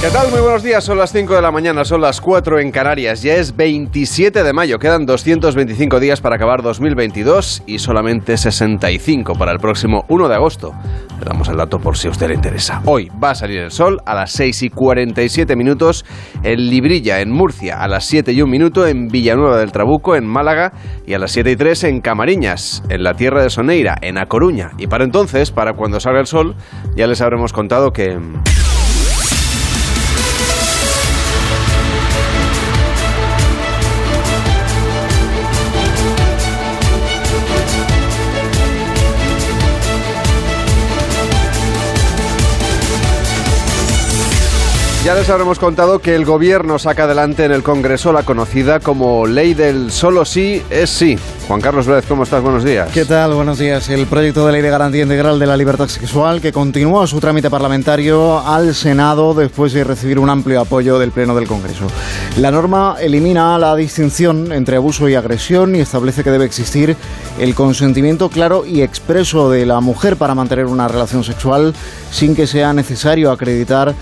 ¿Qué tal? Muy buenos días. Son las 5 de la mañana, son las 4 en Canarias. Ya es 27 de mayo. Quedan 225 días para acabar 2022 y solamente 65 para el próximo 1 de agosto. Le damos el dato por si a usted le interesa. Hoy va a salir el sol a las 6 y 47 minutos en Librilla, en Murcia, a las 7 y 1 minuto en Villanueva del Trabuco, en Málaga, y a las 7 y 3 en Camariñas, en la tierra de Soneira, en A Coruña. Y para entonces, para cuando salga el sol, ya les habremos contado que... Ya les habremos contado que el gobierno saca adelante en el Congreso la conocida como ley del solo sí es sí. Juan Carlos Vélez, ¿cómo estás? Buenos días. ¿Qué tal? Buenos días. El proyecto de ley de garantía integral de la libertad sexual que continúa su trámite parlamentario al Senado después de recibir un amplio apoyo del Pleno del Congreso. La norma elimina la distinción entre abuso y agresión y establece que debe existir el consentimiento claro y expreso de la mujer para mantener una relación sexual sin que sea necesario acreditar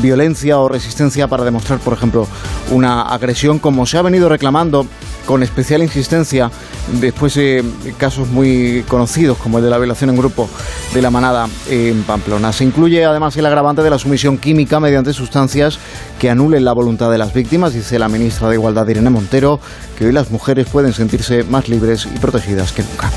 violencia o resistencia para demostrar, por ejemplo, una agresión, como se ha venido reclamando con especial insistencia después de casos muy conocidos como el de la violación en grupo de la manada en Pamplona. Se incluye además el agravante de la sumisión química mediante sustancias que anulen la voluntad de las víctimas, dice la ministra de Igualdad Irene Montero, que hoy las mujeres pueden sentirse más libres y protegidas que nunca.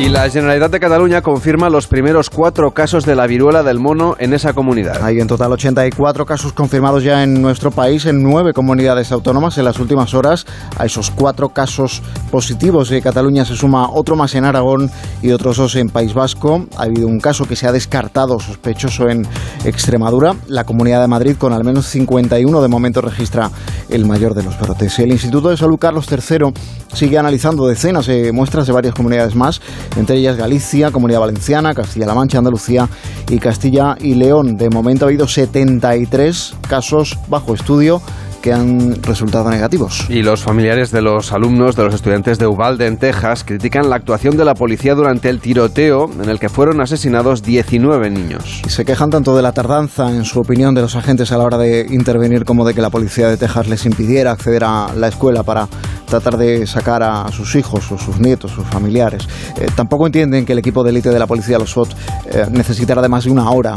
Y la Generalitat de Cataluña confirma los primeros cuatro casos de la viruela del mono en esa comunidad. Hay en total 84 casos confirmados ya en nuestro país, en nueve comunidades autónomas en las últimas horas. A esos cuatro casos positivos de Cataluña se suma otro más en Aragón y otros dos en País Vasco. Ha habido un caso que se ha descartado sospechoso en Extremadura. La Comunidad de Madrid, con al menos 51 de momento, registra el mayor de los brotes. El Instituto de Salud Carlos III sigue analizando decenas de muestras de varias comunidades más entre ellas Galicia, Comunidad Valenciana, Castilla-La Mancha, Andalucía y Castilla y León. De momento ha habido 73 casos bajo estudio que han resultado negativos. Y los familiares de los alumnos de los estudiantes de Uvalde, en Texas, critican la actuación de la policía durante el tiroteo en el que fueron asesinados 19 niños. Y se quejan tanto de la tardanza, en su opinión, de los agentes a la hora de intervenir como de que la policía de Texas les impidiera acceder a la escuela para tratar de sacar a sus hijos o sus nietos, sus familiares. Eh, tampoco entienden que el equipo de élite de la policía, los SWAT, eh, necesitara de más de una hora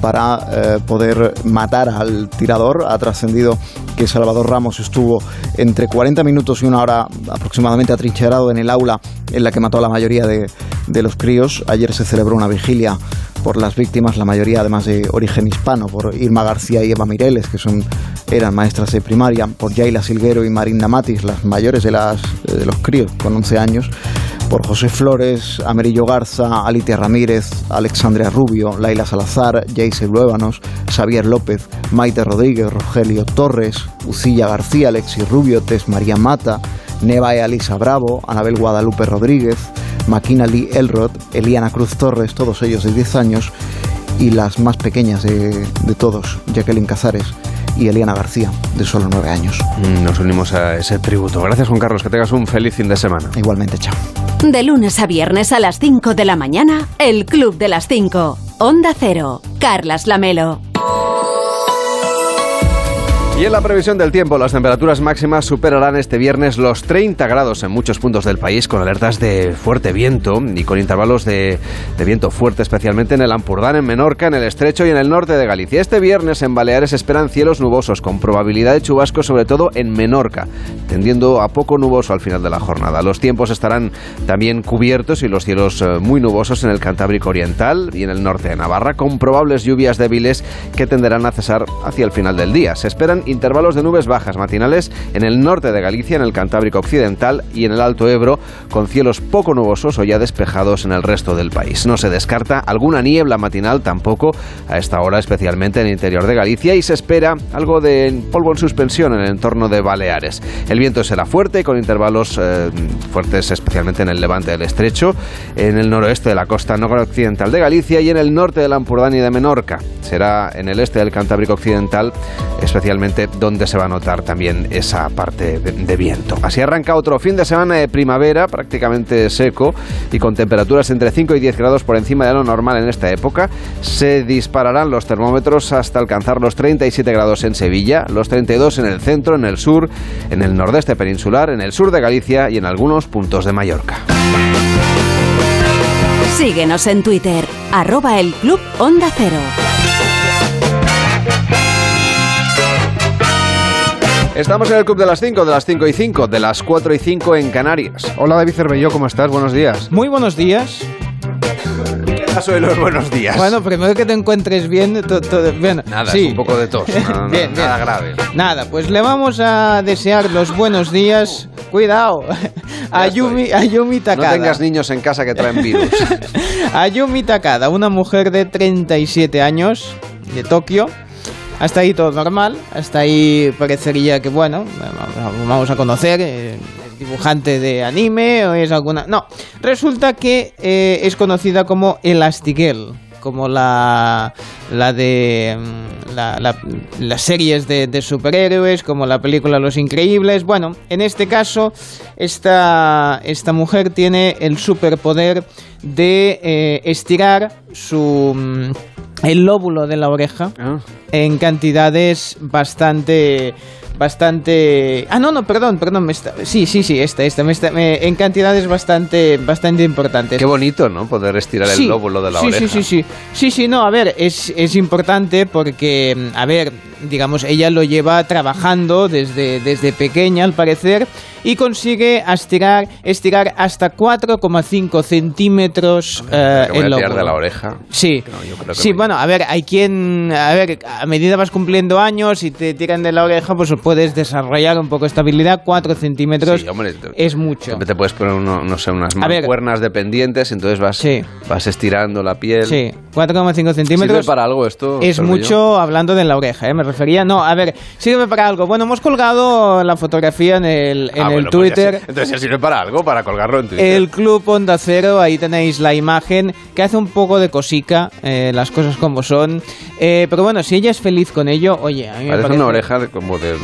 para eh, poder matar al tirador. Ha trascendido que Salvador Ramos estuvo entre 40 minutos y una hora aproximadamente atrincherado en el aula en la que mató a la mayoría de, de los críos. Ayer se celebró una vigilia por las víctimas, la mayoría además de origen hispano, por Irma García y Eva Mireles, que son, eran maestras de primaria, por Yaila Silguero y Marinda Matis, las mayores de, las, de los críos, con 11 años, por José Flores, Amerillo Garza, Alitia Ramírez, Alexandria Rubio, Laila Salazar, Jace Luébanos, Xavier López, Maite Rodríguez, Rogelio Torres, Ucilla García, Alexis Rubio, Tess María Mata, Neva y Alisa Bravo, Anabel Guadalupe Rodríguez, Maquina Lee Elrod, Eliana Cruz Torres, todos ellos de 10 años, y las más pequeñas de, de todos, Jacqueline Cazares y Eliana García, de solo 9 años. Nos unimos a ese tributo. Gracias, Juan Carlos. Que tengas un feliz fin de semana. Igualmente, chao. De lunes a viernes a las 5 de la mañana, El Club de las 5. Onda Cero. Carlas Lamelo. Y en la previsión del tiempo, las temperaturas máximas superarán este viernes los 30 grados en muchos puntos del país, con alertas de fuerte viento y con intervalos de, viento fuerte, especialmente en el Ampurdán, en Menorca, en el Estrecho y en el norte de Galicia. Este viernes en Baleares esperan cielos nubosos, con probabilidad de chubascos, sobre todo en Menorca, tendiendo a poco nuboso al final de la jornada. Los tiempos estarán también cubiertos y los cielos eh, muy nubosos en el Cantábrico Oriental y en el norte de Navarra, con probables lluvias débiles que tenderán a cesar hacia el final del día. Se esperan intervalos de nubes bajas matinales en el norte de Galicia, en el Cantábrico Occidental y en el Alto Ebro, con cielos poco nubosos o ya despejados en el resto del país. No se descarta alguna niebla matinal tampoco a esta hora, especialmente en el interior de Galicia, y se espera algo de polvo en suspensión en el entorno de Baleares. El viento será fuerte, con intervalos eh, fuertes especialmente en el levante del estrecho, en el noroeste de la costa noroccidental de Galicia y en el norte de la y de Menorca. Será en el este del Cantábrico Occidental, especialmente donde se va a notar también esa parte de, de viento. Así arranca otro fin de semana de primavera, prácticamente seco y con temperaturas entre 5 y 10 grados por encima de lo normal en esta época. Se dispararán los termómetros hasta alcanzar los 37 grados en Sevilla, los 32 en el centro, en el sur, en el nordeste peninsular, en el sur de Galicia y en algunos puntos de Mallorca. Síguenos en Twitter, arroba el Club Onda Cero. Estamos en el Club de las 5, de las 5 y 5, de las 4 y 5 en Canarias. Hola David Cervelló, ¿cómo estás? Buenos días. Muy buenos días. ¿Qué caso de los buenos días? Bueno, primero que te encuentres bien. to- to- bien. Nada, sí. es un poco de tos. no- no- Bien, bien. nada grave. Nada, pues le vamos a desear los buenos días. Cuidado. A estoy. Yumi, a Yumi No Takada. tengas niños en casa que traen virus. A Yumi Takada, una mujer de 37 años de Tokio. Hasta ahí todo normal, hasta ahí parecería que, bueno, vamos a conocer, eh, es dibujante de anime o es alguna... No, resulta que eh, es conocida como Elastigirl, como la, la de mm, la- la- las series de, superhéroes, como la película Los Increíbles. Bueno, en este caso, esta, esta mujer tiene el superpoder de eh, estirar su... el lóbulo de la oreja Ah. en cantidades bastante bastante ah no no perdón perdón me está- sí sí sí esta esta me está- me- en cantidades bastante bastante importantes Qué bonito, ¿no? Poder estirar Sí, el lóbulo de la sí, oreja. Sí, sí, sí. Sí, sí, no, a ver, es, es importante porque, a ver, digamos, ella lo lleva trabajando desde, desde pequeña, al parecer, y consigue estirar, estirar hasta 4,5 centímetros eh, Que voy a el lóbulo. de la oreja. Sí, No, yo creo que sí, no. bueno, a ver, hay quien, a ver, a medida vas cumpliendo años y te tiran de la oreja, pues puedes desarrollar un poco de estabilidad, 4 centímetros Sí, hombre, te- es mucho. Te puedes poner, uno- no sé, unas mancuernas dependientes, entonces vas, Sí. vas estirando la piel. Sí, 4,5 ¿Sirve centímetros. para algo esto? Es mucho hablando de la oreja, ¿eh? me refería. No, a ver, sirve para algo. Bueno, hemos colgado la fotografía en el, en Ah, el bueno, pues ya Twitter. Entonces ya sirve para algo, para colgarlo en Twitter. El Club Onda Cero, ahí tenéis la imagen que hace un poco de cosica, eh, las cosas como son. Eh, pero bueno, si ella es feliz con ello, oye, a mí me Parece parece una oreja de- como de...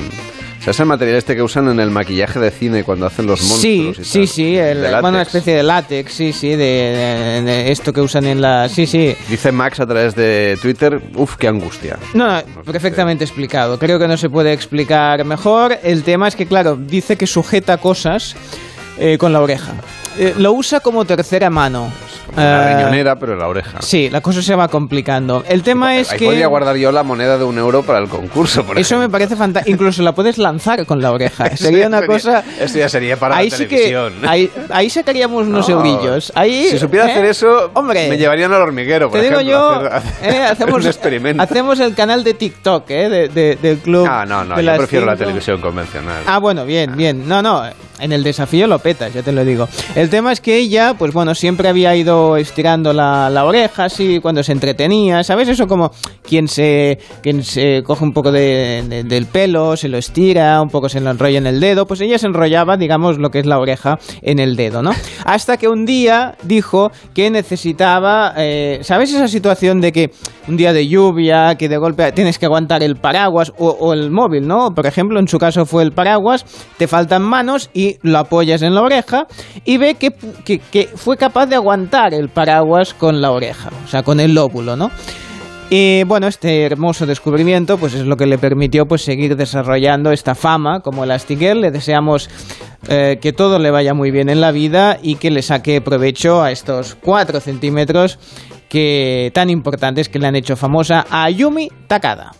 Sea, es el material este que usan en el maquillaje de cine cuando hacen los monstruos Sí, y sí, tal. sí, el- De bueno, una especie de látex, sí, sí, de, de- de esto que usan en la... Sí, sí. Dice Max a través de Twitter, uf, qué angustia. No, no, perfectamente explicado. Creo que no se puede explicar mejor. El tema es que, claro, dice que sujeta cosas eh, con la oreja. Eh, lo usa como tercera mano. Eh, riñonera, pero en la oreja. Sí, la cosa se va complicando. El tema es Ahí que... podría guardar yo la moneda de un euro para el concurso, por Eso me parece fantástico. Incluso la puedes lanzar con la oreja. Sería una cosa... Eso ya sería para ahí la sí que televisión. ahí, ahí sacaríamos unos No. eurillos. Ahí, si supiera ¿eh? hacer eso, hombre, me llevarían al hormiguero, por te digo ejemplo, yo, hacer- a hacer eh, hacemos, un experimento. hacemos el canal de TikTok eh, de- de- del club. Ah, no, no, de yo prefiero la televisión convencional. Ah, bueno, bien, bien. No, no, en el desafío lo petas, ya te lo digo. El tema es que ella, pues bueno, siempre había ido estirando la, oreja, así, cuando se entretenía, ¿sabes? Eso como quien se, quien se coge un poco de- de- del pelo, se lo estira, un poco se lo enrolla en el dedo, pues ella se enrollaba, digamos, lo que es la oreja en el dedo, ¿no? Hasta que un día dijo que necesitaba, eh, ¿sabes esa situación de que un día de lluvia, que de golpe tienes que aguantar el paraguas o, el móvil, ¿no? Por ejemplo, en su caso fue el paraguas, te faltan manos y lo apoyas en la oreja y ve que- que fue capaz de aguantar el paraguas con la oreja, o sea, con el lóbulo, ¿no? Y bueno, este hermoso descubrimiento pues es lo que le permitió pues seguir desarrollando esta fama como Elastigirl. Le deseamos eh, que todo le vaya muy bien en la vida y que le saque provecho a estos 4 centímetros que tan importantes que le han hecho famosa a Yumi Takada.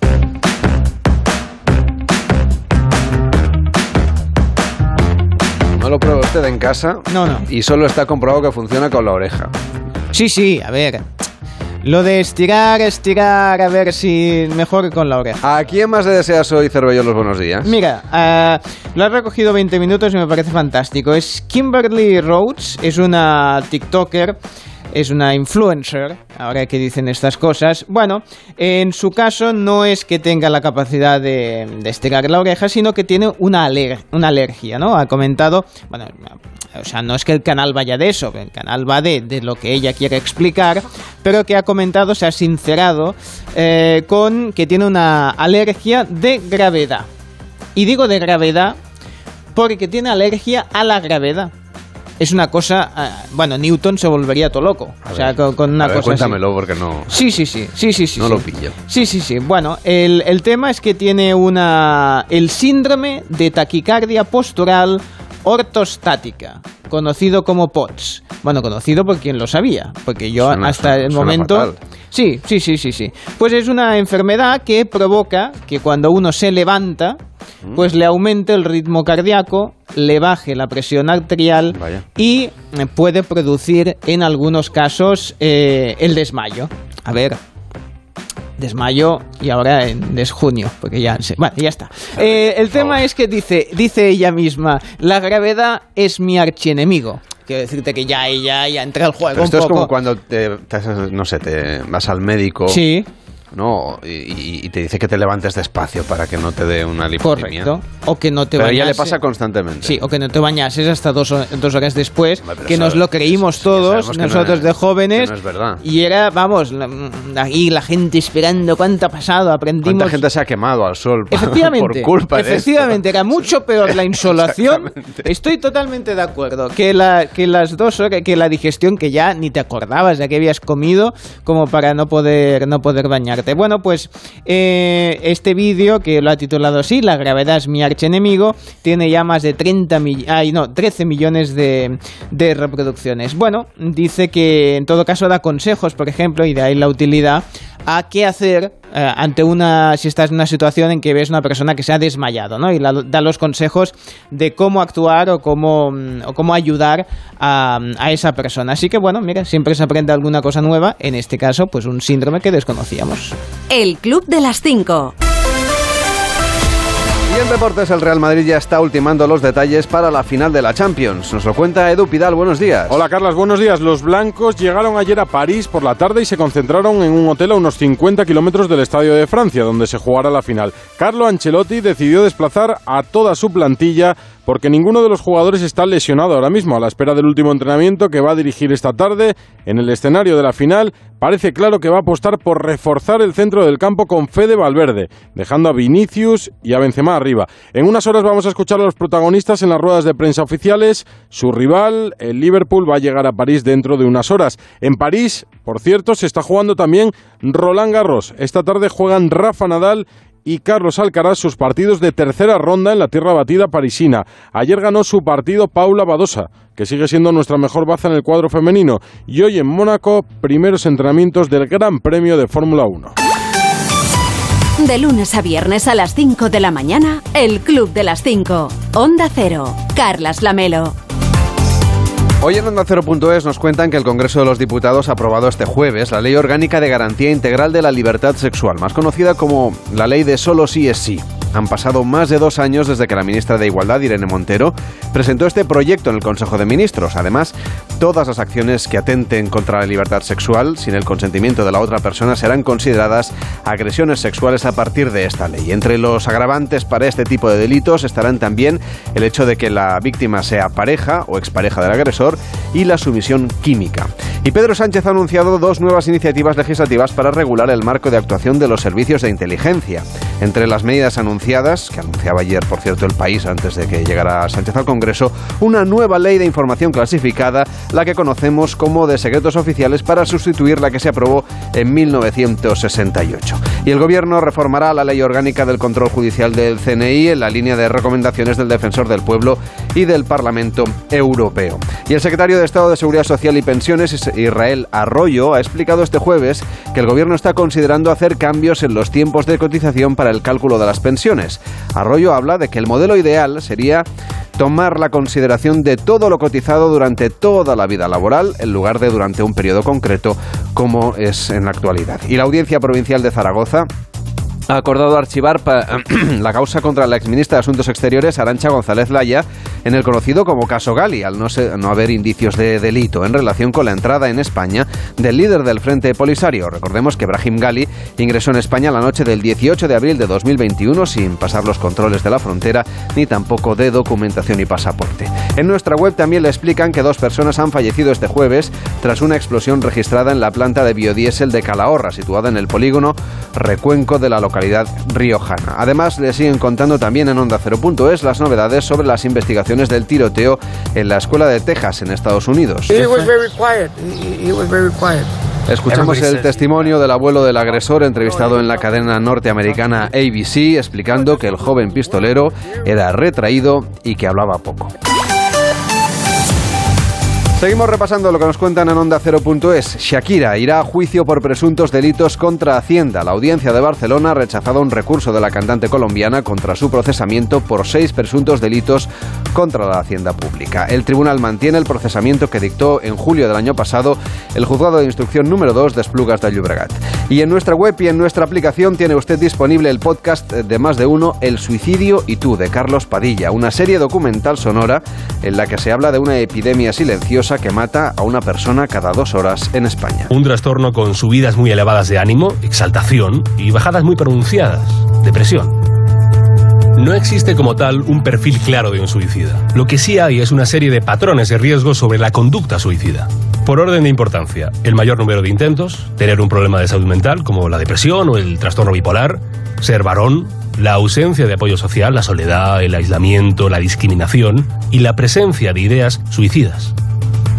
No lo pruebe usted en casa No, no. y solo está comprobado que funciona con la oreja. Sí, sí, a ver. Lo de estirar, estirar, a ver si mejor con la oreja. ¿A quién más le deseas hoy, Cervello, los buenos días? Mira, eh, lo has recogido 20 minutos y me parece fantástico. Es Kimberly Rhodes, es una TikToker es una influencer, ahora que dicen estas cosas. Bueno, en su caso no es que tenga la capacidad de, estirar la oreja, sino que tiene una, una alergia, ¿no? Ha comentado, bueno, o sea, no es que el canal vaya de eso, el canal va de, de lo que ella quiere explicar, pero que ha comentado, se ha sincerado eh, con que tiene una alergia de gravedad. Y digo de gravedad porque tiene alergia a la gravedad es una cosa. Ah, bueno, Newton se volvería todo loco. o sea, con, una cosa. Cuéntamelo porque no. Sí, sí, sí. sí, sí, sí no lo pillo. Sí, sí, sí. Bueno, el, el tema es que tiene una. El síndrome de taquicardia postural ortostática, conocido como POTS. Bueno, conocido por quien lo sabía, porque yo hasta el momento... Sí, sí, sí, sí, sí. Pues es una enfermedad que provoca que cuando uno se levanta, pues le aumente el ritmo cardíaco, le baje la presión arterial y eh, puede producir en algunos casos eh, el desmayo. A ver, desmayo y ahora en, es junio, porque ya, bueno, ya está. Eh, el tema es que dice, dice ella misma, la gravedad es mi archienemigo. Quiero decirte que ya ella ya entra al juego. esto es como cuando te, no sé, te vas al médico. Sí ¿no? Y, te dice que te levantes despacio para que no te dé una lipotimia. Correcto. O que no te Pero ella le pasa constantemente. Sí, o que no te bañases hasta dos, dos horas después, que nos lo creímos todos, nosotros de jóvenes. No es verdad. Y era, vamos, ahí la gente esperando cuánto ha pasado, aprendimos... ¿Cuánta gente se ha quemado al sol efectivamente, por culpa Efectivamente, era mucho peor la insolación. Estoy totalmente de acuerdo. Que, la, que las dos horas, que la digestión, que ya ni te acordabas de que habías comido, como para no poder, no poder bañarte. Bueno, pues eh, este vídeo, que lo ha titulado así, La gravedad es mi archienemigo, tiene ya más de 30 ay, no, 13 millones de, de reproducciones. Bueno, dice que en todo caso da consejos, por ejemplo, y de ahí la utilidad a qué hacer eh, ante una si estás en una situación en que ves una persona que se ha desmayado, ¿no? Y da los consejos de cómo actuar o cómo, mm, o cómo ayudar a, a, esa persona. Así que bueno, mira, siempre se aprende alguna cosa nueva, en este caso, pues un síndrome que desconocíamos. El Club de las Cinco. Y en deportes el Real Madrid ya está ultimando los detalles para la final de la Champions. Nos lo cuenta Edu Pidal, buenos días. Hola Carlas, buenos días. Los blancos llegaron ayer a París por la tarde y se concentraron en un hotel a unos 50 kilómetros del Estadio de Francia, donde se jugará la final. Carlo Ancelotti decidió desplazar a toda su plantilla porque ninguno de los jugadores está lesionado ahora mismo. A la espera del último entrenamiento que va a dirigir esta tarde en el escenario de la final, parece claro que va a apostar por reforzar el centro del campo con Fede Valverde, dejando a Vinicius y a Benzema arriba. En unas horas vamos a escuchar a los protagonistas en las ruedas de prensa oficiales. Su rival, el Liverpool, va a llegar a París dentro de unas horas. En París, por cierto, se está jugando también Roland Garros. Esta tarde juegan Rafa Nadal y Carlos Alcaraz sus partidos de tercera ronda en la tierra batida parisina. Ayer ganó su partido Paula Badosa, que sigue siendo nuestra mejor baza en el cuadro femenino. Y hoy en Mónaco, primeros entrenamientos del Gran Premio de Fórmula 1. De lunes a viernes a las 5 de la mañana, el Club de las 5. Onda Cero. Carlas Lamelo. Hoy en Onda Cero.es nos cuentan que el Congreso de los Diputados ha aprobado este jueves la Ley Orgánica de Garantía Integral de la Libertad Sexual, más conocida como la Ley de Solo Sí es Sí. Han pasado más de dos años desde que la ministra de Igualdad, Irene Montero, presentó este proyecto en el Consejo de Ministros. Además, todas las acciones que atenten contra la libertad sexual sin el consentimiento de la otra persona serán consideradas agresiones sexuales a partir de esta ley. Entre los agravantes para este tipo de delitos estarán también el hecho de que la víctima sea pareja o expareja del agresor y la sumisión química. Y Pedro Sánchez ha anunciado dos nuevas iniciativas legislativas para regular el marco de actuación de los servicios de inteligencia. Entre las medidas anunciadas que anunciaba ayer, por cierto, el país antes de que llegara Sánchez al Congreso, una nueva ley de información clasificada, la que conocemos como de secretos oficiales, para sustituir la que se aprobó en 1968. Y el Gobierno reformará la ley orgánica del control judicial del CNI en la línea de recomendaciones del Defensor del Pueblo y del Parlamento Europeo. Y el secretario de Estado de Seguridad Social y Pensiones, Israel Arroyo, ha explicado este jueves que el Gobierno está considerando hacer cambios en los tiempos de cotización para el cálculo de las pensiones. Arroyo habla de que el modelo ideal sería tomar la consideración de todo lo cotizado durante toda la vida laboral en lugar de durante un periodo concreto como es en la actualidad. Y la Audiencia Provincial de Zaragoza ha acordado archivar la causa contra la exministra de Asuntos Exteriores, Arancha González Laya, en el conocido como caso Gali, al no, no, haber indicios de delito en relación con la entrada en España del líder del Frente Polisario. Recordemos que Brahim Gali ingresó en España la noche del 18 de abril de 2021 sin pasar los controles de la frontera ni tampoco de documentación y pasaporte. En nuestra web también le explican que dos personas han fallecido este jueves tras una explosión registrada en la planta de biodiesel de Calahorra, situada en el polígono Recuenco de la localidad riojana. Además, le siguen contando también en Onda 0.es las novedades sobre las investigaciones del tiroteo en la escuela de Texas, en Estados Unidos. Escuchamos el testimonio del abuelo del agresor entrevistado en la cadena norteamericana ABC explicando que el joven pistolero era retraído y que hablaba poco. Seguimos repasando lo que nos cuentan en Onda 0.es. Shakira irá a juicio por presuntos delitos contra Hacienda. La audiencia de Barcelona ha rechazado un recurso de la cantante colombiana contra su procesamiento por seis presuntos delitos contra la Hacienda Pública. El tribunal mantiene el procesamiento que dictó en julio del año pasado el juzgado de instrucción número 2 de Esplugas de Llobregat. Y en nuestra web y en nuestra aplicación tiene usted disponible el podcast de más de uno, El suicidio y tú, de Carlos Padilla, una serie documental sonora en la que se habla de una epidemia silenciosa que mata a una persona cada dos horas en España. Un trastorno con subidas muy elevadas de ánimo, exaltación y bajadas muy pronunciadas, depresión. No existe como tal un perfil claro de un suicida. Lo que sí hay es una serie de patrones de riesgo sobre la conducta suicida. Por orden de importancia, el mayor número de intentos, tener un problema de salud mental como la depresión o el trastorno bipolar, ser varón, la ausencia de apoyo social, la soledad, el aislamiento, la discriminación y la presencia de ideas suicidas.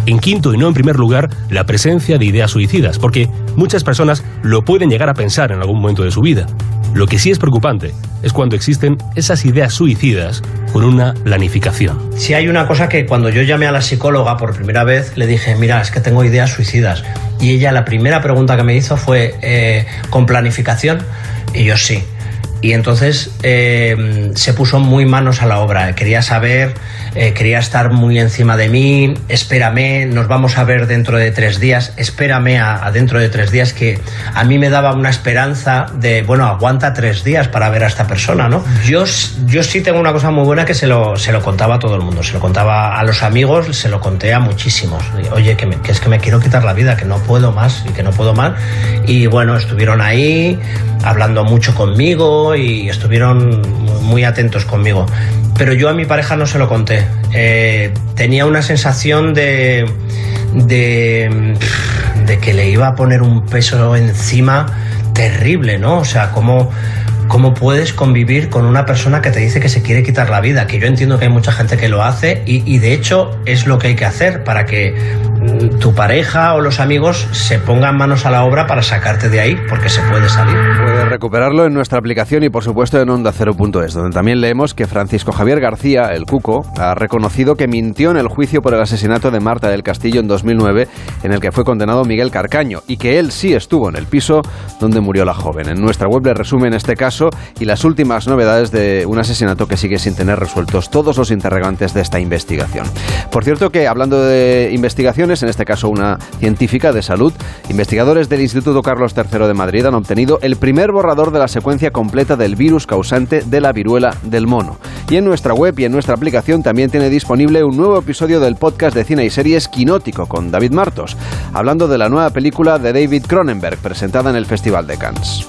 En quinto y no en primer lugar, la presencia de ideas suicidas, porque muchas personas lo pueden llegar a pensar en algún momento de su vida. Lo que sí es preocupante es cuando existen esas ideas suicidas con una planificación. Si hay una cosa que cuando yo llamé a la psicóloga por primera vez, le dije, mira, es que tengo ideas suicidas. Y ella la primera pregunta que me hizo fue, eh, ¿con planificación? Y yo sí. Y entonces eh, se puso muy manos a la obra. Quería saber, eh, quería estar muy encima de mí. Espérame, nos vamos a ver dentro de tres días. Espérame a, dentro de tres días, que a mí me daba una esperanza de, bueno, aguanta tres días para ver a esta persona, ¿no? Yo, yo sí tengo una cosa muy buena que se lo, se lo contaba a todo el mundo. Se lo contaba a los amigos, se lo conté a muchísimos. Oye, que, que es que me quiero quitar la vida, que no puedo más y que no puedo más. Y bueno, estuvieron ahí hablando mucho conmigo y estuvieron muy atentos conmigo. Pero yo a mi pareja no se lo conté. Eh, tenía una sensación de, de, de que le iba a poner un peso encima terrible, ¿no? O sea, como ¿Cómo puedes convivir con una persona que te dice que se quiere quitar la vida? Que yo entiendo que hay mucha gente que lo hace y, y, de hecho es lo que hay que hacer para que mm, tu pareja o los amigos se pongan manos a la obra para sacarte de ahí porque se puede salir. Puedes recuperarlo en nuestra aplicación y por supuesto en Onda 0.es, donde también leemos que Francisco Javier García, el Cuco, ha reconocido que mintió en el juicio por el asesinato de Marta del Castillo en 2009, en el que fue condenado Miguel Carcaño, y que él sí estuvo en el piso donde murió la joven. En nuestra web le resumen este caso y las últimas novedades de un asesinato que sigue sin tener resueltos todos los interrogantes de esta investigación. Por cierto que hablando de investigaciones, en este caso una científica de salud, investigadores del Instituto Carlos III de Madrid han obtenido el primer borrador de la secuencia completa del virus causante de la viruela del mono. Y en nuestra web y en nuestra aplicación también tiene disponible un nuevo episodio del podcast de cine y series Quinótico con David Martos, hablando de la nueva película de David Cronenberg presentada en el Festival de Cannes.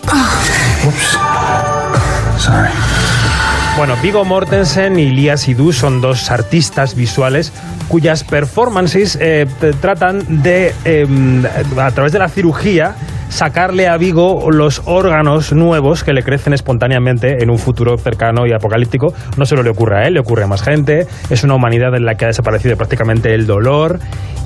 Bueno, Vigo Mortensen y Lia Sidhu son dos artistas visuales cuyas performances eh, tratan de, eh, a través de la cirugía, sacarle a Vigo los órganos nuevos que le crecen espontáneamente en un futuro cercano y apocalíptico. No solo le ocurre a él, le ocurre a más gente. Es una humanidad en la que ha desaparecido prácticamente el dolor.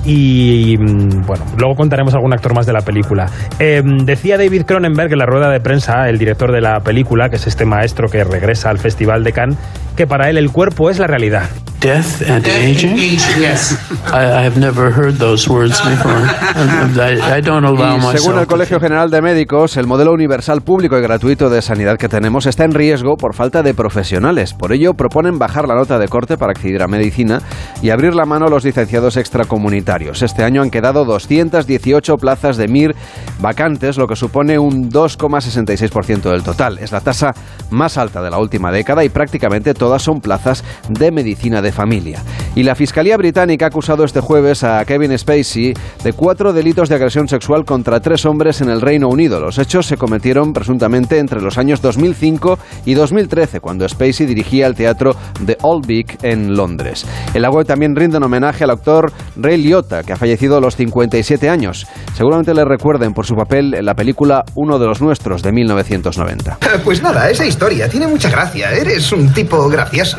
Y mm, bueno, luego contaremos algún actor más de la película. Eh, decía David Cronenberg en la rueda de prensa, el director de la película, que es este maestro que regresa al Festival de Cannes, que para él el cuerpo es la realidad Death and aging? yes. I, I have never heard those words before. I, I don't allow myself. según el Colegio General de Médicos, el modelo universal público y gratuito de sanidad que tenemos está en riesgo por falta de profesionales. Por ello, proponen bajar la nota de corte para acceder a medicina y abrir la mano a los licenciados extracomunitarios. Este año han quedado 218 plazas de MIR vacantes, lo que supone un 2,66% del total. Es la tasa más alta de la última década y prácticamente todas son plazas de medicina de familia. Y la Fiscalía Británica ha acusado este jueves a Kevin Spacey de cuatro delitos de agresión sexual contra tres hombres en el Reino Unido. Los hechos se cometieron presuntamente entre los años 2005 y 2013, cuando Spacey dirigía el teatro The Old Vic en Londres. La web también rinden homenaje al actor Ray Liotta, que ha fallecido a los 57 años. Seguramente le recuerden por su papel en la película Uno de los nuestros de 1990. Pues nada, esa historia tiene mucha gracia. Eres un tipo gracioso.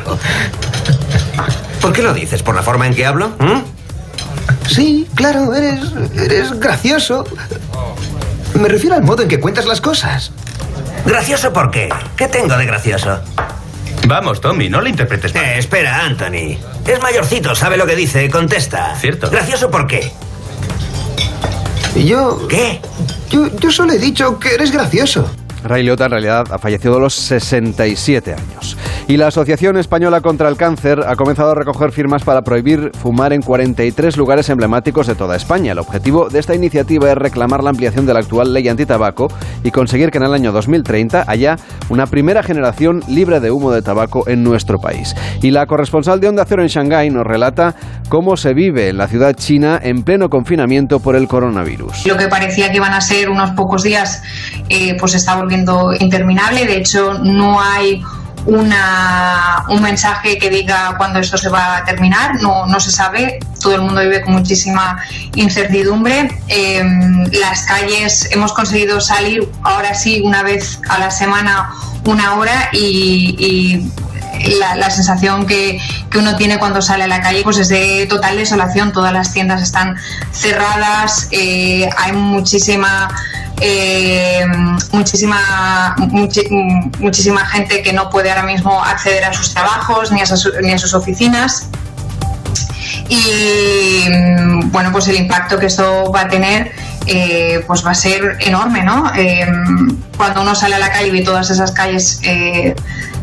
¿Por qué lo dices? ¿Por la forma en que hablo? ¿Mm? Sí, claro, eres, eres gracioso. Me refiero al modo en que cuentas las cosas. ¿Gracioso por qué? ¿Qué tengo de gracioso? Vamos, Tommy, no le interpretes mal. Eh, espera, Anthony. Es mayorcito, sabe lo que dice, contesta. Cierto. ¿Gracioso por qué? Y yo... ¿Qué? Yo, yo solo he dicho que eres gracioso. Ray Liotta en realidad ha fallecido a los 67 años. Y la Asociación Española contra el Cáncer ha comenzado a recoger firmas para prohibir fumar en 43 lugares emblemáticos de toda España. El objetivo de esta iniciativa es reclamar la ampliación de la actual ley antitabaco y conseguir que en el año 2030 haya una primera generación libre de humo de tabaco en nuestro país. Y la corresponsal de Onda Cero en Shanghái nos relata cómo se vive en la ciudad china en pleno confinamiento por el coronavirus. Lo que parecía que iban a ser unos pocos días, eh, pues está volviendo interminable. De hecho, no hay una, un mensaje que diga cuándo esto se va a terminar, no, no se sabe, todo el mundo vive con muchísima incertidumbre. Eh, las calles hemos conseguido salir ahora sí una vez a la semana, una hora y, la, la, sensación que, que, uno tiene cuando sale a la calle pues es de total desolación, todas las tiendas están cerradas, eh, hay muchísima eh, muchísima muchísima gente que no puede ahora mismo acceder a sus trabajos ni a sus, ni a sus oficinas. Y bueno pues el impacto que esto va a tener eh, pues va a ser enorme no eh, cuando uno sale a la calle y ve todas esas calles eh,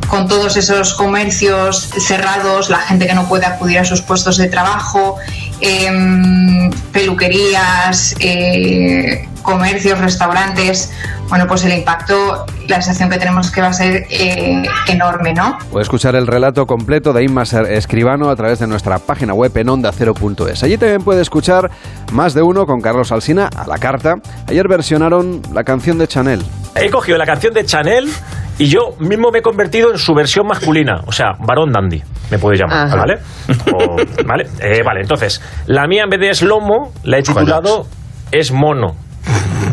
con todos esos comercios cerrados la gente que no puede acudir a sus puestos de trabajo peluquerías comercios, restaurantes, bueno, pues el impacto, la sensación que tenemos es que va a ser eh, enorme, ¿no? Puede escuchar el relato completo de Inma Escribano a través de nuestra página web en onda0.es. Allí también puede escuchar más de uno con Carlos Alsina a la carta. Ayer versionaron la canción de Chanel. He cogido la canción de Chanel y yo mismo me he convertido en su versión masculina, o sea, varón dandy, me puede llamar, Ajá. ¿vale? O, ¿Vale? Eh, vale, entonces, la mía en vez de es lomo, la he titulado es mono.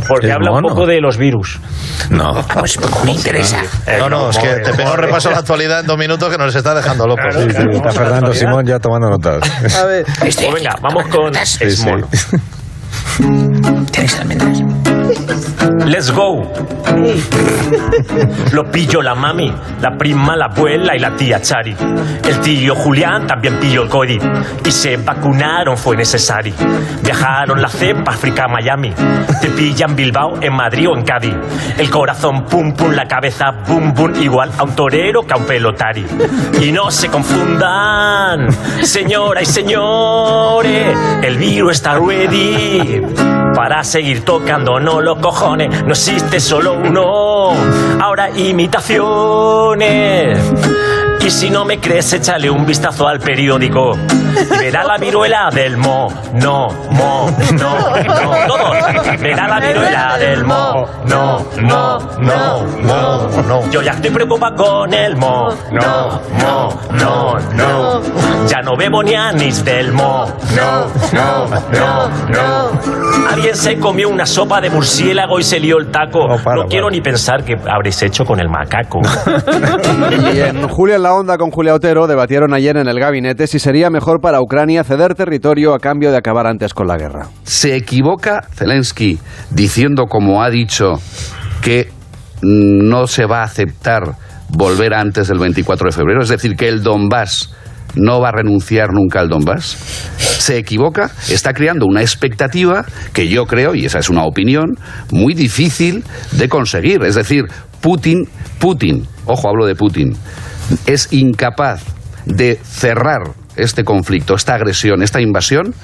Porque habla mono? un poco de los virus. No. Pues me interesa. Eh, no, no, es que te pego un repaso a la actualidad en dos minutos que nos está dejando locos. Claro, sí, sí, está Fernando Simón ya tomando notas. A ver. Pues venga, vamos con es mono. Tienes almendras. Let's go. Lo pillo la mami, la prima, la abuela y la tía Chari. El tío Julián también pilló el COVID y se vacunaron, fue necesario. Viajaron la cepa África a Miami. Te pillan Bilbao, en Madrid o en Cádiz. El corazón pum pum, la cabeza bum bum, igual a un torero que a un pelotari. Y no se confundan, señoras y señores, el virus está ready para seguir tocando, no los no existe solo uno, ahora imitaciones. Y si no me crees, échale un vistazo al periódico y verá la viruela del mo, no, mo, no, no, todos. Verá la viruela del mo, no, no, no, no, no. Yo ya estoy preocupado con el mo, no, mo, no, no. Ya no bebo ni anís del mo, no, no, no, no. Alguien se comió una sopa de murciélago y se lió el taco. No, para, no quiero para. ni pensar qué habréis hecho con el macaco. y en Julia la Onda con Julia Otero debatieron ayer en el gabinete si sería mejor para Ucrania ceder territorio a cambio de acabar antes con la guerra. Se equivoca Zelensky diciendo, como ha dicho, que no se va a aceptar volver antes del 24 de febrero. Es decir, que el Donbass no va a renunciar nunca al Donbass? Se equivoca, está creando una expectativa que yo creo, y esa es una opinión, muy difícil de conseguir. Es decir, Putin, Putin, ojo, hablo de Putin, es incapaz de cerrar este conflicto, esta agresión, esta invasión,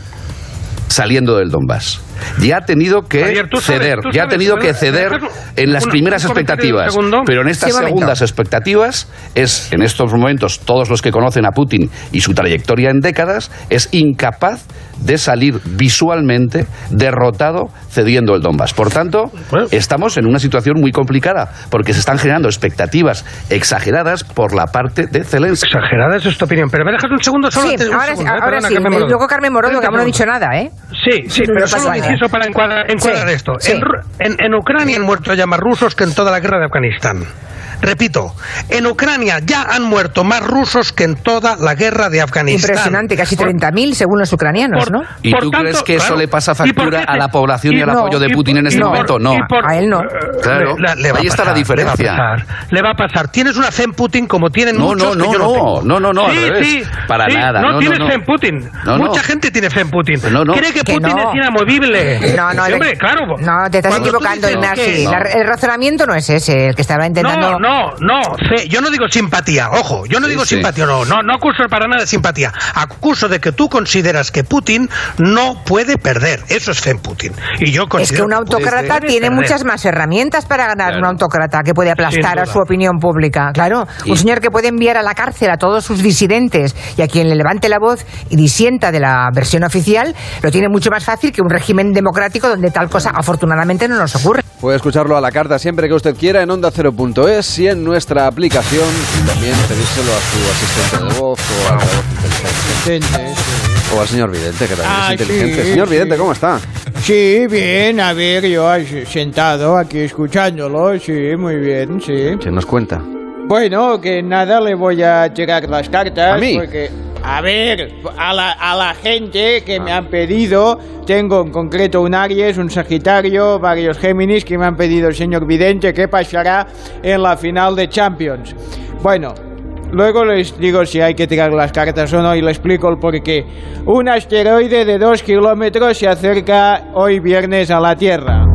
saliendo del Donbass. Ya ha tenido que Javier, tú sabes- ceder, tú ya ha tenido que ¿me ceder en las un- primeras un un expectativas. Pero en estas Sí, un segundas expectativas es, en estos momentos, todos los que conocen a Putin y su trayectoria en décadas, es incapaz de salir visualmente derrotado cediendo el Donbass. Por tanto, estamos en una situación muy complicada porque se están generando expectativas exageradas por la parte de Zelensky. Exageradas es tu opinión, pero me dejas un segundo solo. Sí, antes- un ahora, sí, segundo, eh, ahora perdona, sí. Carmen Morodo. Luego Carmen Morodo, que no ha dicho nada, ¿eh? Sí, sí, pero pasa solo un. Inciso para encuadrar, encuadrar Sí, esto. sí. En, en- en Ucrania han muerto ya más rusos que en toda la guerra de Afganistán. Repito, en Ucrania ya han muerto más rusos que en toda la guerra de Afganistán. Impresionante, casi 30.000 según los ucranianos, ¿no? ¿Y tú crees que eso le pasa factura a la población y, al apoyo de Putin en este momento? No. A él no. Claro, Le- le va a ahí está la pasar, diferencia. Le va, a pasar, le va a pasar. Tienes una fe en Putin como tienen No, muchos no, que yo no, tengo. no, no, no, al Sí, revés. sí, Para sí, nada, No, tienes no. fe en Putin. No, no. Mucha gente tiene fe en Putin. No, no. Cree que, Que Putin es inamovible. No, no, hombre, claro. No, te estás equivocando, Ignasi. el razonamiento no es ese, el que estaba intentando... No, no, fe. Yo no digo simpatía, ojo, yo no Sí, digo sí. simpatía, no, no, no acuso para nada de simpatía. Acuso de que tú consideras que Putin no puede perder. Eso es fe en Putin. Y yo Es considero que un autócrata tiene perder. muchas más herramientas para ganar Claro. un autócrata que puede aplastar a su opinión pública. Claro, un señor que puede enviar a la cárcel a todos sus disidentes y a quien le levante la voz y disienta de la versión oficial, lo tiene mucho más fácil que un régimen democrático donde tal cosa afortunadamente no nos ocurre. Puede escucharlo a la carta siempre que usted quiera en onda0.es y en nuestra aplicación. Y también pedírselo a su asistente de voz o a la voz inteligente. O al señor Vidente, que también Ah, es inteligente. sí, señor Vidente. ¿cómo está? Sí, bien, a ver, yo sentado aquí escuchándolo, sí, muy bien, sí. ¿Qué nos cuenta? Bueno, que nada, le voy a tirar las cartas. ¿A mí? Porque, a ver, a la, a la gente que me han pedido, tengo en concreto un Aries, un Sagitario, varios Géminis que me han pedido el señor Vidente qué pasará en la final de Champions. Bueno, luego les digo si hay que tirar las cartas o no y le explico el porqué. Un asteroide de dos kilómetros se acerca hoy viernes a la Tierra.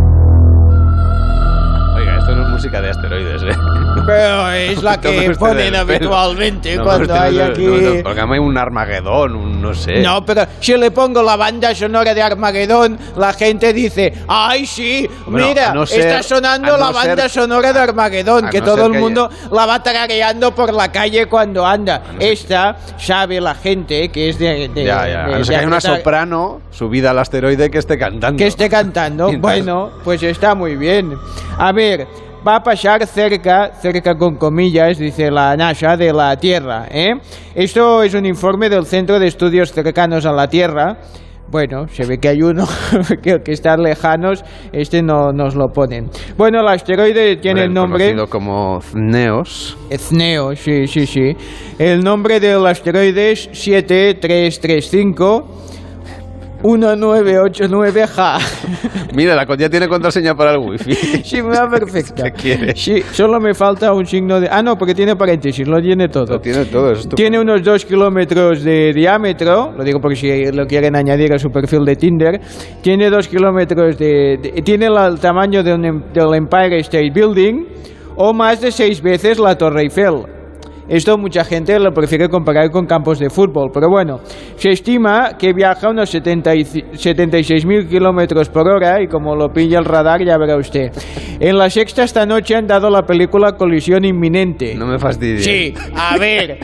Música de asteroides, ¿eh? Pero es la que ponen habitualmente No, cuando hay aquí... no, hay un Armagedón, un no sé. No, pero si le pongo la banda sonora de Armagedón, la gente dice, ¡ay, sí! Bueno, mira, ser- está sonando la banda ser- sonora de Armagedón, que todo el que mundo la va tarareando por la calle cuando anda. Esta sabe la gente que es de... de- Ya, ya. de- A no ser que haya una soprano subida al asteroide que esté cantando. que esté cantando. Bueno, pues está muy bien. A ver, va a pasar cerca, cerca con comillas, dice la NASA, de la Tierra. ¿eh? Esto es un informe del Centro de Estudios Cercanos a la Tierra. Bueno, se ve que hay uno que, que están lejanos, este no nos lo ponen. Bueno, el asteroide tiene el nombre... Conocido como Neos. Ethneo, sí, sí, sí. El nombre del asteroide es 7335 1989J. Mira, la ya tiene contraseña para el wifi. Sí, me va perfecta. ¿Qué quiere? Sí, solo me falta un signo de... Ah, no, porque tiene paréntesis, lo tiene todo. Lo tiene todo. es Tiene unos 2 kilómetros de diámetro, lo digo porque si lo quieren añadir a su perfil de Tinder. Tiene 2 kilómetros de, de- Tiene la- el tamaño de un em- del Empire State Building o más de 6 veces la Torre Eiffel. Esto mucha gente lo prefiere comparar con campos de fútbol, pero bueno, se estima que viaja unos 70 y ci- 76.000 kilómetros por hora y como lo pilla el radar ya verá usted. En la sexta esta noche han dado la película Colisión Inminente. No me fastidies. Sí, a ver,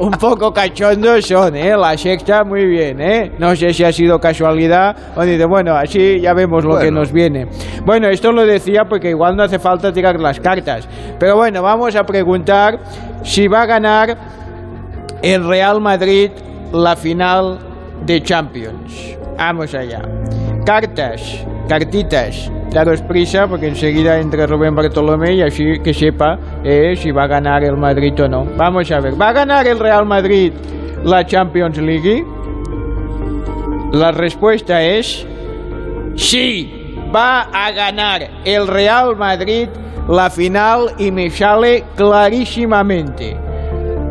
un poco cachondos son, ¿eh? La sexta muy bien, ¿eh? No sé si ha sido casualidad o dice, bueno, así ya vemos lo que nos viene. Bueno, esto lo decía porque igual no hace falta tirar las cartas. Pero bueno, vamos a preguntar si va ganar el Real Madrid la final de Champions. Vamos allá. Cartas, cartitas. Daros prisa porque enseguida entra Rubén Bartolomé y así que sepa eh, si va a ganar el Madrid o no. Vamos a ver, ¿va a ganar el Real Madrid la Champions League? La respuesta es sí, va a ganar el Real Madrid la final y me sale clarísimamente.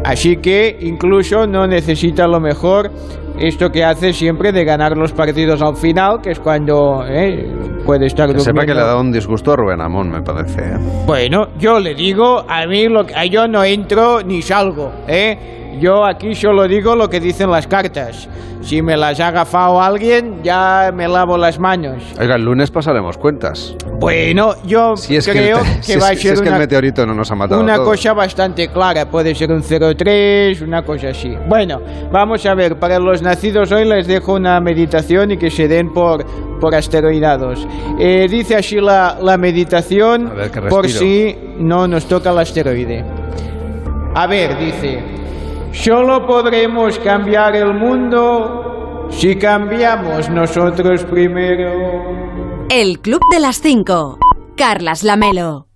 Así que incluso no necesita lo mejor esto que hace siempre de ganar los partidos al final, que es cuando eh, puede estar Que sepa que le ha dado un disgusto a Rubén Amón, me parece. ¿eh? Bueno, yo le digo, a mí lo, que- a yo no entro ni salgo, ¿eh? Yo aquí solo digo lo que dicen las cartas. Si me las ha agafado alguien, ya me lavo las manos. Oiga, el lunes pasaremos cuentas. Bueno, yo Si es creo que, que, el, si va es- a si ser es que una, el meteorito no nos ha matado. una cosa bastante clara. Puede ser un 03, una cosa así. Bueno, vamos a ver, para los nacidos hoy les dejo una meditación y que se den por, por asteroidados. Eh, dice así la, la meditación ver, que por si no nos toca el asteroide. A ver, dice, solo podremos cambiar el mundo si cambiamos nosotros primero. El Club de las 5. Carlas Lamelo.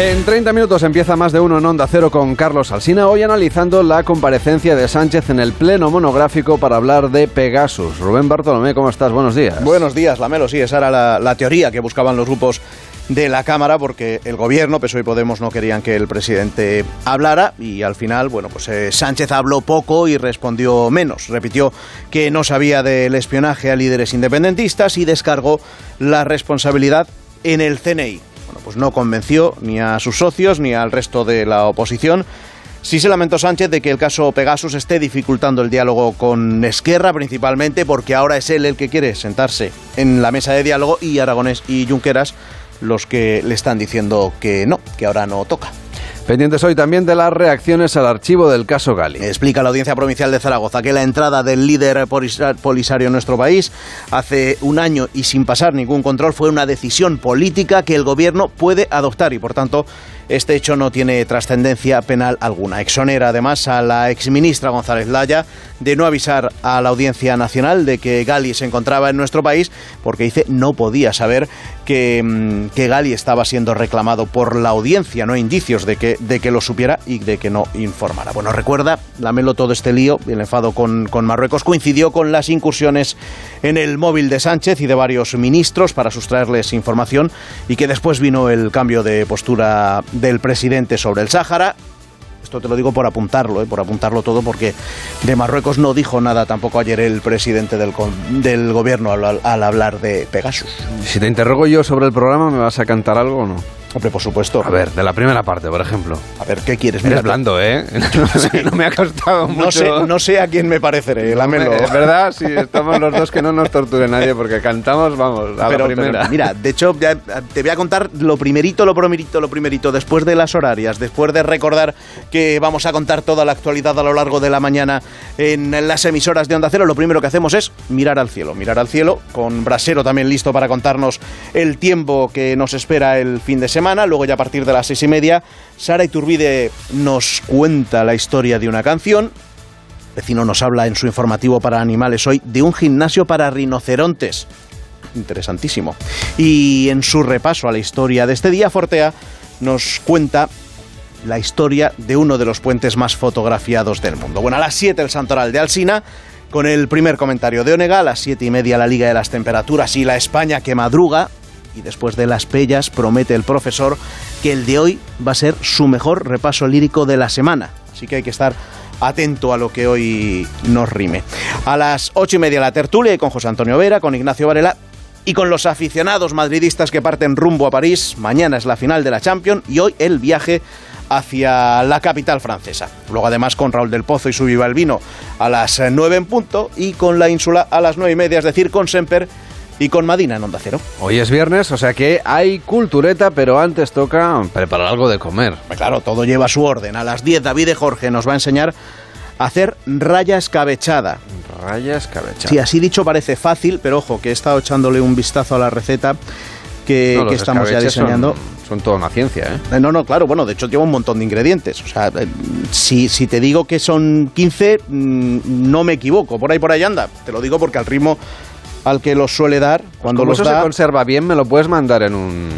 En 30 minutos empieza más de uno en Onda Cero con Carlos Alsina, hoy analizando la comparecencia de Sánchez en el pleno monográfico para hablar de Pegasus. Rubén Bartolomé, ¿cómo estás? Buenos días. Buenos días, Lamelo. Sí, esa era la, la teoría que buscaban los grupos de la Cámara porque el gobierno, PSOE y Podemos, no querían que el presidente hablara y al final, bueno, pues eh, Sánchez habló poco y respondió menos. Repitió que no sabía del espionaje a líderes independentistas y descargó la responsabilidad en el CNI. Pues no convenció ni a sus socios ni al resto de la oposición. Sí se lamentó Sánchez de que el caso Pegasus esté dificultando el diálogo con Esquerra, principalmente porque ahora es él el que quiere sentarse en la mesa de diálogo y Aragonés y Junqueras los que le están diciendo que no, que ahora no toca. Pendientes hoy también de las reacciones al archivo del caso Gali. Explica la Audiencia Provincial de Zaragoza que la entrada del líder polisa- polisario en nuestro país hace un año y sin pasar ningún control fue una decisión política que el gobierno puede adoptar y por tanto este hecho no tiene trascendencia penal alguna. Exonera además a la exministra González Laya de no avisar a la Audiencia Nacional de que Gali se encontraba en nuestro país porque dice no podía saber que, mm, que Gali estaba siendo reclamado por la audiencia, no hay indicios de que, de que lo supiera y de que no informara. Bueno, recuerda, Lamelo, todo este lío, el enfado con, con Marruecos coincidió con las incursiones en el móvil de Sánchez y de varios ministros para sustraerles información y que después vino el cambio de postura del presidente sobre el Sáhara. Esto te lo digo por apuntarlo, ¿eh? por apuntarlo todo, porque de Marruecos no dijo nada tampoco ayer el presidente del, del gobierno al, al hablar de Pegasus. Si te interrogo yo sobre el programa, ¿me vas a cantar algo o no? Hombre, por supuesto. A ver, de la primera parte, por ejemplo. A ver, ¿qué quieres? Eres Mira, blando, ¿eh? no me ha costado mucho. No sé, no sé a quién me pareceré, Lamelo. Es verdad, sí, estamos los dos que no nos torture nadie porque cantamos, vamos, a Pero- la primera. pero mira, de hecho, ya te voy a contar lo primerito, lo primerito, lo primerito, después de las horarias, después de recordar que vamos a contar toda la actualidad a lo largo de la mañana en las emisoras de Onda Cero, lo primero que hacemos es mirar al cielo, mirar al cielo, con Brasero también listo para contarnos el tiempo que nos espera el fin de semana, luego ya a partir de las seis y media, Sara Iturbide nos cuenta la historia de una canción, Vecino nos habla en su informativo para animales hoy de un gimnasio para rinocerontes. Interesantísimo. Y en su repaso a la historia de este día, Fortea nos cuenta la historia de uno de los puentes más fotografiados del mundo. Bueno, a las 7 el Santoral de Alsina, con el primer comentario de Onega, a las 7 y media la Liga de las Temperaturas y la España que madruga. Y después de las pellas promete el profesor que el de hoy va a ser su mejor repaso lírico de la semana. Así que hay que estar atento a lo que hoy nos rime. A las ocho y media la tertulia con José Antonio Vera, con Ignacio Varela y con los aficionados madridistas que parten rumbo a París. Mañana es la final de la Champions y hoy el viaje hacia la capital francesa. Luego además con Raúl del Pozo y su Viva el Vino a las nueve en punto y con la ínsula a las nueve y media, es decir, con Semper y con Madina en Onda Cero. Hoy es viernes, o sea que hay cultureta, pero antes toca preparar algo de comer. Claro, todo lleva su orden. A las 10 David de Jorge nos va a enseñar a hacer raya escabechada. Raya escabechada. Sí, así dicho parece fácil, pero ojo, que he estado echándole un vistazo a la receta que, No, que estamos ya diseñando. Son, son toda una ciencia, ¿eh? Eh, No, no, claro, bueno, de hecho lleva un montón de ingredientes. O sea, eh, si, si te digo que son 15, mm, no me equivoco, por ahí por ahí anda. Te lo digo porque al ritmo al que los suele dar cuando Como los eso se da. conserva bien, me lo puedes mandar en, un,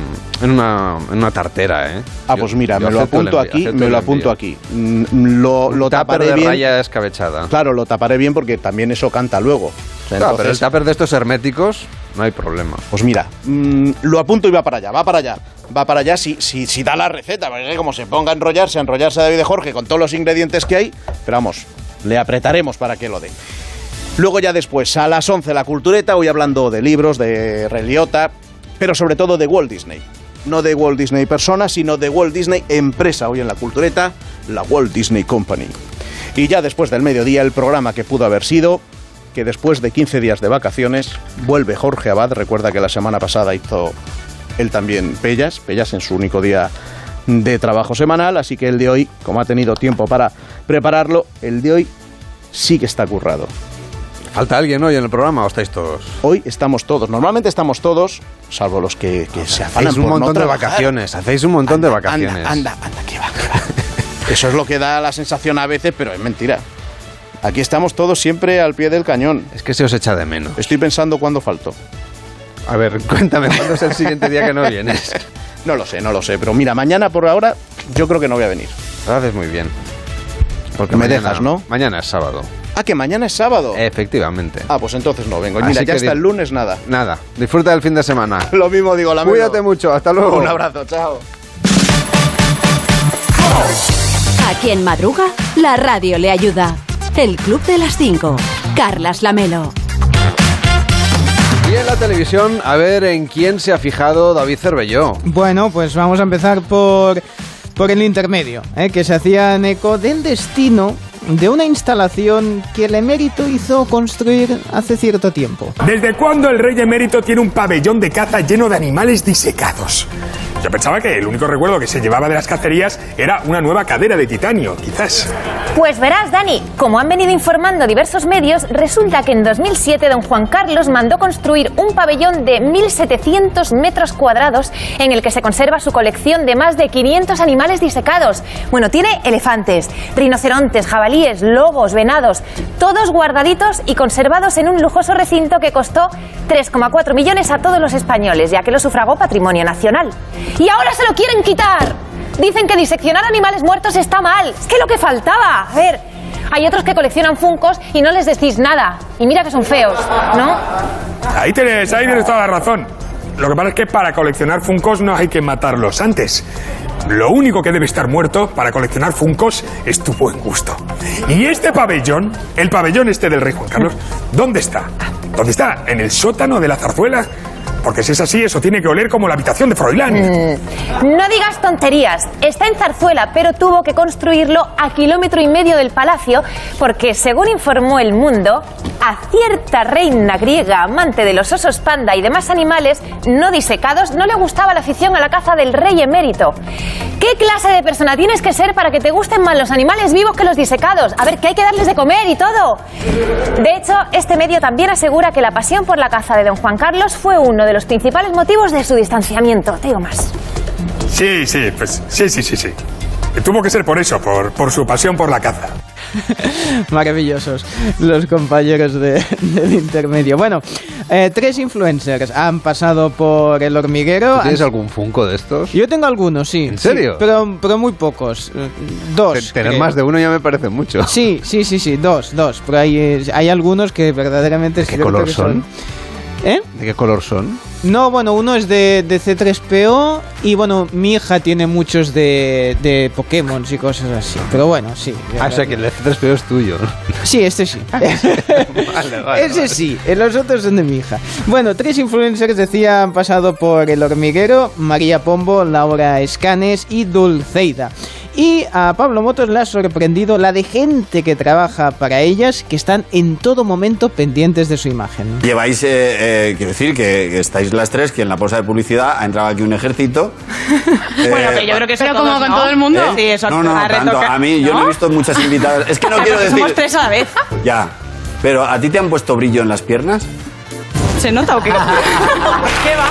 en, una, en una tartera, ¿eh? Ah, Yo- pues mira, me lo apunto aquí, me el lo apunto aquí. Mm, Lo, lo taparé de bien. raya escabechada. Claro, lo taparé bien porque también eso canta luego. O sea, Claro, pero el tupper de estos herméticos no hay problema. Pues mira, mm, lo apunto y va para allá, va para allá. Va para allá si, si, si da la receta, porque como se ponga a enrollarse, a enrollarse a David de Jorge con todos los ingredientes que hay, pero vamos, le apretaremos para que lo dé. Luego ya después, a las 11, la cultureta, hoy hablando de libros, de Reliota, pero sobre todo de Walt Disney. No de Walt Disney persona, sino de Walt Disney empresa, hoy en la cultureta, la Walt Disney Company. Y ya después del mediodía, el programa que pudo haber sido, que después de 15 días de vacaciones, vuelve Jorge Abad, recuerda que la semana pasada hizo él también Pellas, Pellas en su único día de trabajo semanal, así que el de hoy, como ha tenido tiempo para prepararlo, el de hoy sí que está currado. ¿Falta alguien hoy en el programa o estáis todos? Hoy estamos todos, normalmente estamos todos, salvo los que, que se afanan Hacéis un por no montón de trabajar. vacaciones, hacéis un montón de vacaciones. Anda, anda, anda, que va, que va. Eso es lo que da la sensación a veces, pero es mentira. Aquí estamos todos siempre al pie del cañón. Es que se os echa de menos. Estoy pensando cuándo faltó. A ver, cuéntame, ¿cuándo es el siguiente día que no vienes? No lo sé, no lo sé, pero mira, mañana por ahora yo creo que no voy a venir. Lo haces muy bien. Porque Me mañana- dejas, ¿no? Mañana es sábado. Ah, que mañana es sábado. Efectivamente. Ah, pues entonces no vengo. Y Así mira, ya que hasta di- el lunes nada. Nada, disfruta del fin de semana. Lo mismo digo, la Cuídate mucho, hasta luego. Un abrazo, chao. A quien madruga, la radio le ayuda. El Club de las 5. Carlas Lamelo. Y en la televisión, a ver en quién se ha fijado David Cervelló. Bueno, pues vamos a empezar por, por el intermedio, ¿eh? que se hacían eco del destino de una instalación que el emérito hizo construir hace cierto tiempo. ¿Desde cuándo el rey emérito tiene un pabellón de caza lleno de animales disecados? Yo pensaba que el único recuerdo que se llevaba de las cacerías era una nueva cadera de titanio, quizás. Pues verás, Dani, como han venido informando diversos medios, resulta que en 2007 don Juan Carlos mandó construir un pabellón de 1.700 metros cuadrados en el que se conserva su colección de más de 500 animales disecados. Bueno, tiene elefantes, rinocerontes, jabalíes, lobos, venados, todos guardaditos y conservados en un lujoso recinto que costó 3,4 millones a todos los españoles, ya que lo sufragó Patrimonio Nacional. Y ahora se lo quieren quitar. Dicen que diseccionar animales muertos está mal. Es que lo que faltaba. A ver, hay otros que coleccionan funcos y no les decís nada. Y mira que son feos, ¿no? Ahí tienes, ahí tienes toda la razón. Lo que pasa es que para coleccionar funcos no hay que matarlos antes. Lo único que debe estar muerto para coleccionar funcos es tu buen gusto. Y este pabellón, el pabellón este del rey Juan Carlos, ¿dónde está? ¿Dónde está? ¿En el sótano de la zarzuela? Porque si es así, eso tiene que oler como la habitación de Froilán. No digas tonterías. Está en Zarzuela, pero tuvo que construirlo a kilómetro y medio del palacio porque, según informó El Mundo, a cierta reina griega amante de los osos panda y demás animales no disecados no le gustaba la afición a la caza del rey emérito. ¿Qué clase de persona tienes que ser para que te gusten más los animales vivos que los disecados? A ver, que hay que darles de comer y todo. De hecho, este medio también asegura que la pasión por la caza de don Juan Carlos fue uno de los principales motivos de su distanciamiento. Te digo más. Sí, sí, pues sí, sí, sí, sí. Tuvo que ser por eso, por, por su pasión por la caza. Maravillosos los compañeros de- del intermedio. Bueno, eh, tres influencers han pasado por el hormiguero. ¿Tú ¿Tienes Han- algún Funko de estos? Yo tengo algunos, sí. ¿En serio? Sí, pero, pero muy pocos. Eh, Dos. Tener creo. más de uno ya me parece mucho. Sí, sí, sí, sí, dos, dos. Pero hay, hay algunos que verdaderamente ¿Qué color que son? ¿Eh? ¿De qué color son? No, bueno, uno es de, de C3PO y bueno, mi hija tiene muchos de, de Pokémon y cosas así. Pero bueno, sí. Ah, o sea que el F3PO es tuyo. Sí, este sí. Vale, vale, Ese vale. sí, eh, los otros son de mi hija. Bueno, tres influencers decía han pasado por El Hormiguero, María Pombo, Laura Escanes y Dulceida. Y a Pablo Motos le ha sorprendido la de gente que trabaja para ellas que están en todo momento pendientes de su imagen. Lleváis, eh, eh, quiero decir, que, que estáis las tres, que en la pausa de publicidad ha entrado aquí un ejército. Bueno, Eh, pero yo creo que eso Pero todos, como con ¿no? todo el mundo. Sí, eso no, no, a tanto. A mí, yo no he visto muchas invitadas. Es que no quiero decir. Somos tres a la vez. Ya. Pero, ¿a ti te han puesto brillo en las piernas? ¿Se nota o qué? ¿Qué va?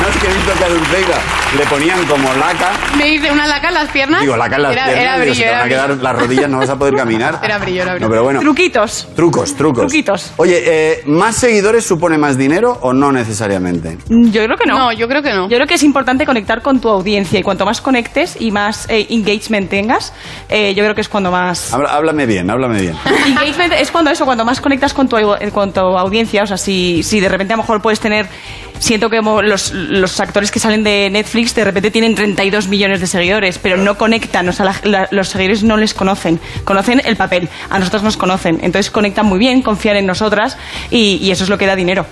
No, es que he visto que a Dulceida le ponían como laca. Me hice una laca en las piernas. Digo, laca en las era, piernas. Era digo, se te van a quedar las rodillas, no vas a poder caminar. Era brillo, era brillo. No, pero bueno. Truquitos. Trucos, trucos. Truquitos. Oye, eh, ¿más seguidores supone más dinero o no necesariamente? Yo creo que no. No, yo creo que no. Yo creo que es importante conectar con tu audiencia y cuanto más conectes y más eh, engagement tengas, eh, yo creo que es cuando más... Habla- háblame bien, háblame bien. Engagement es cuando eso, cuando más conectas con tu, eh, con tu audiencia. O sea, si, si de repente a lo mejor puedes tener. Siento que los, los actores que salen de Netflix de repente tienen 32 millones de seguidores, pero no conectan. O sea, la- los seguidores no les conocen. Conocen el papel. A nosotros nos conocen. Entonces conectan muy bien, confían en nosotras y eso es lo que da dinero.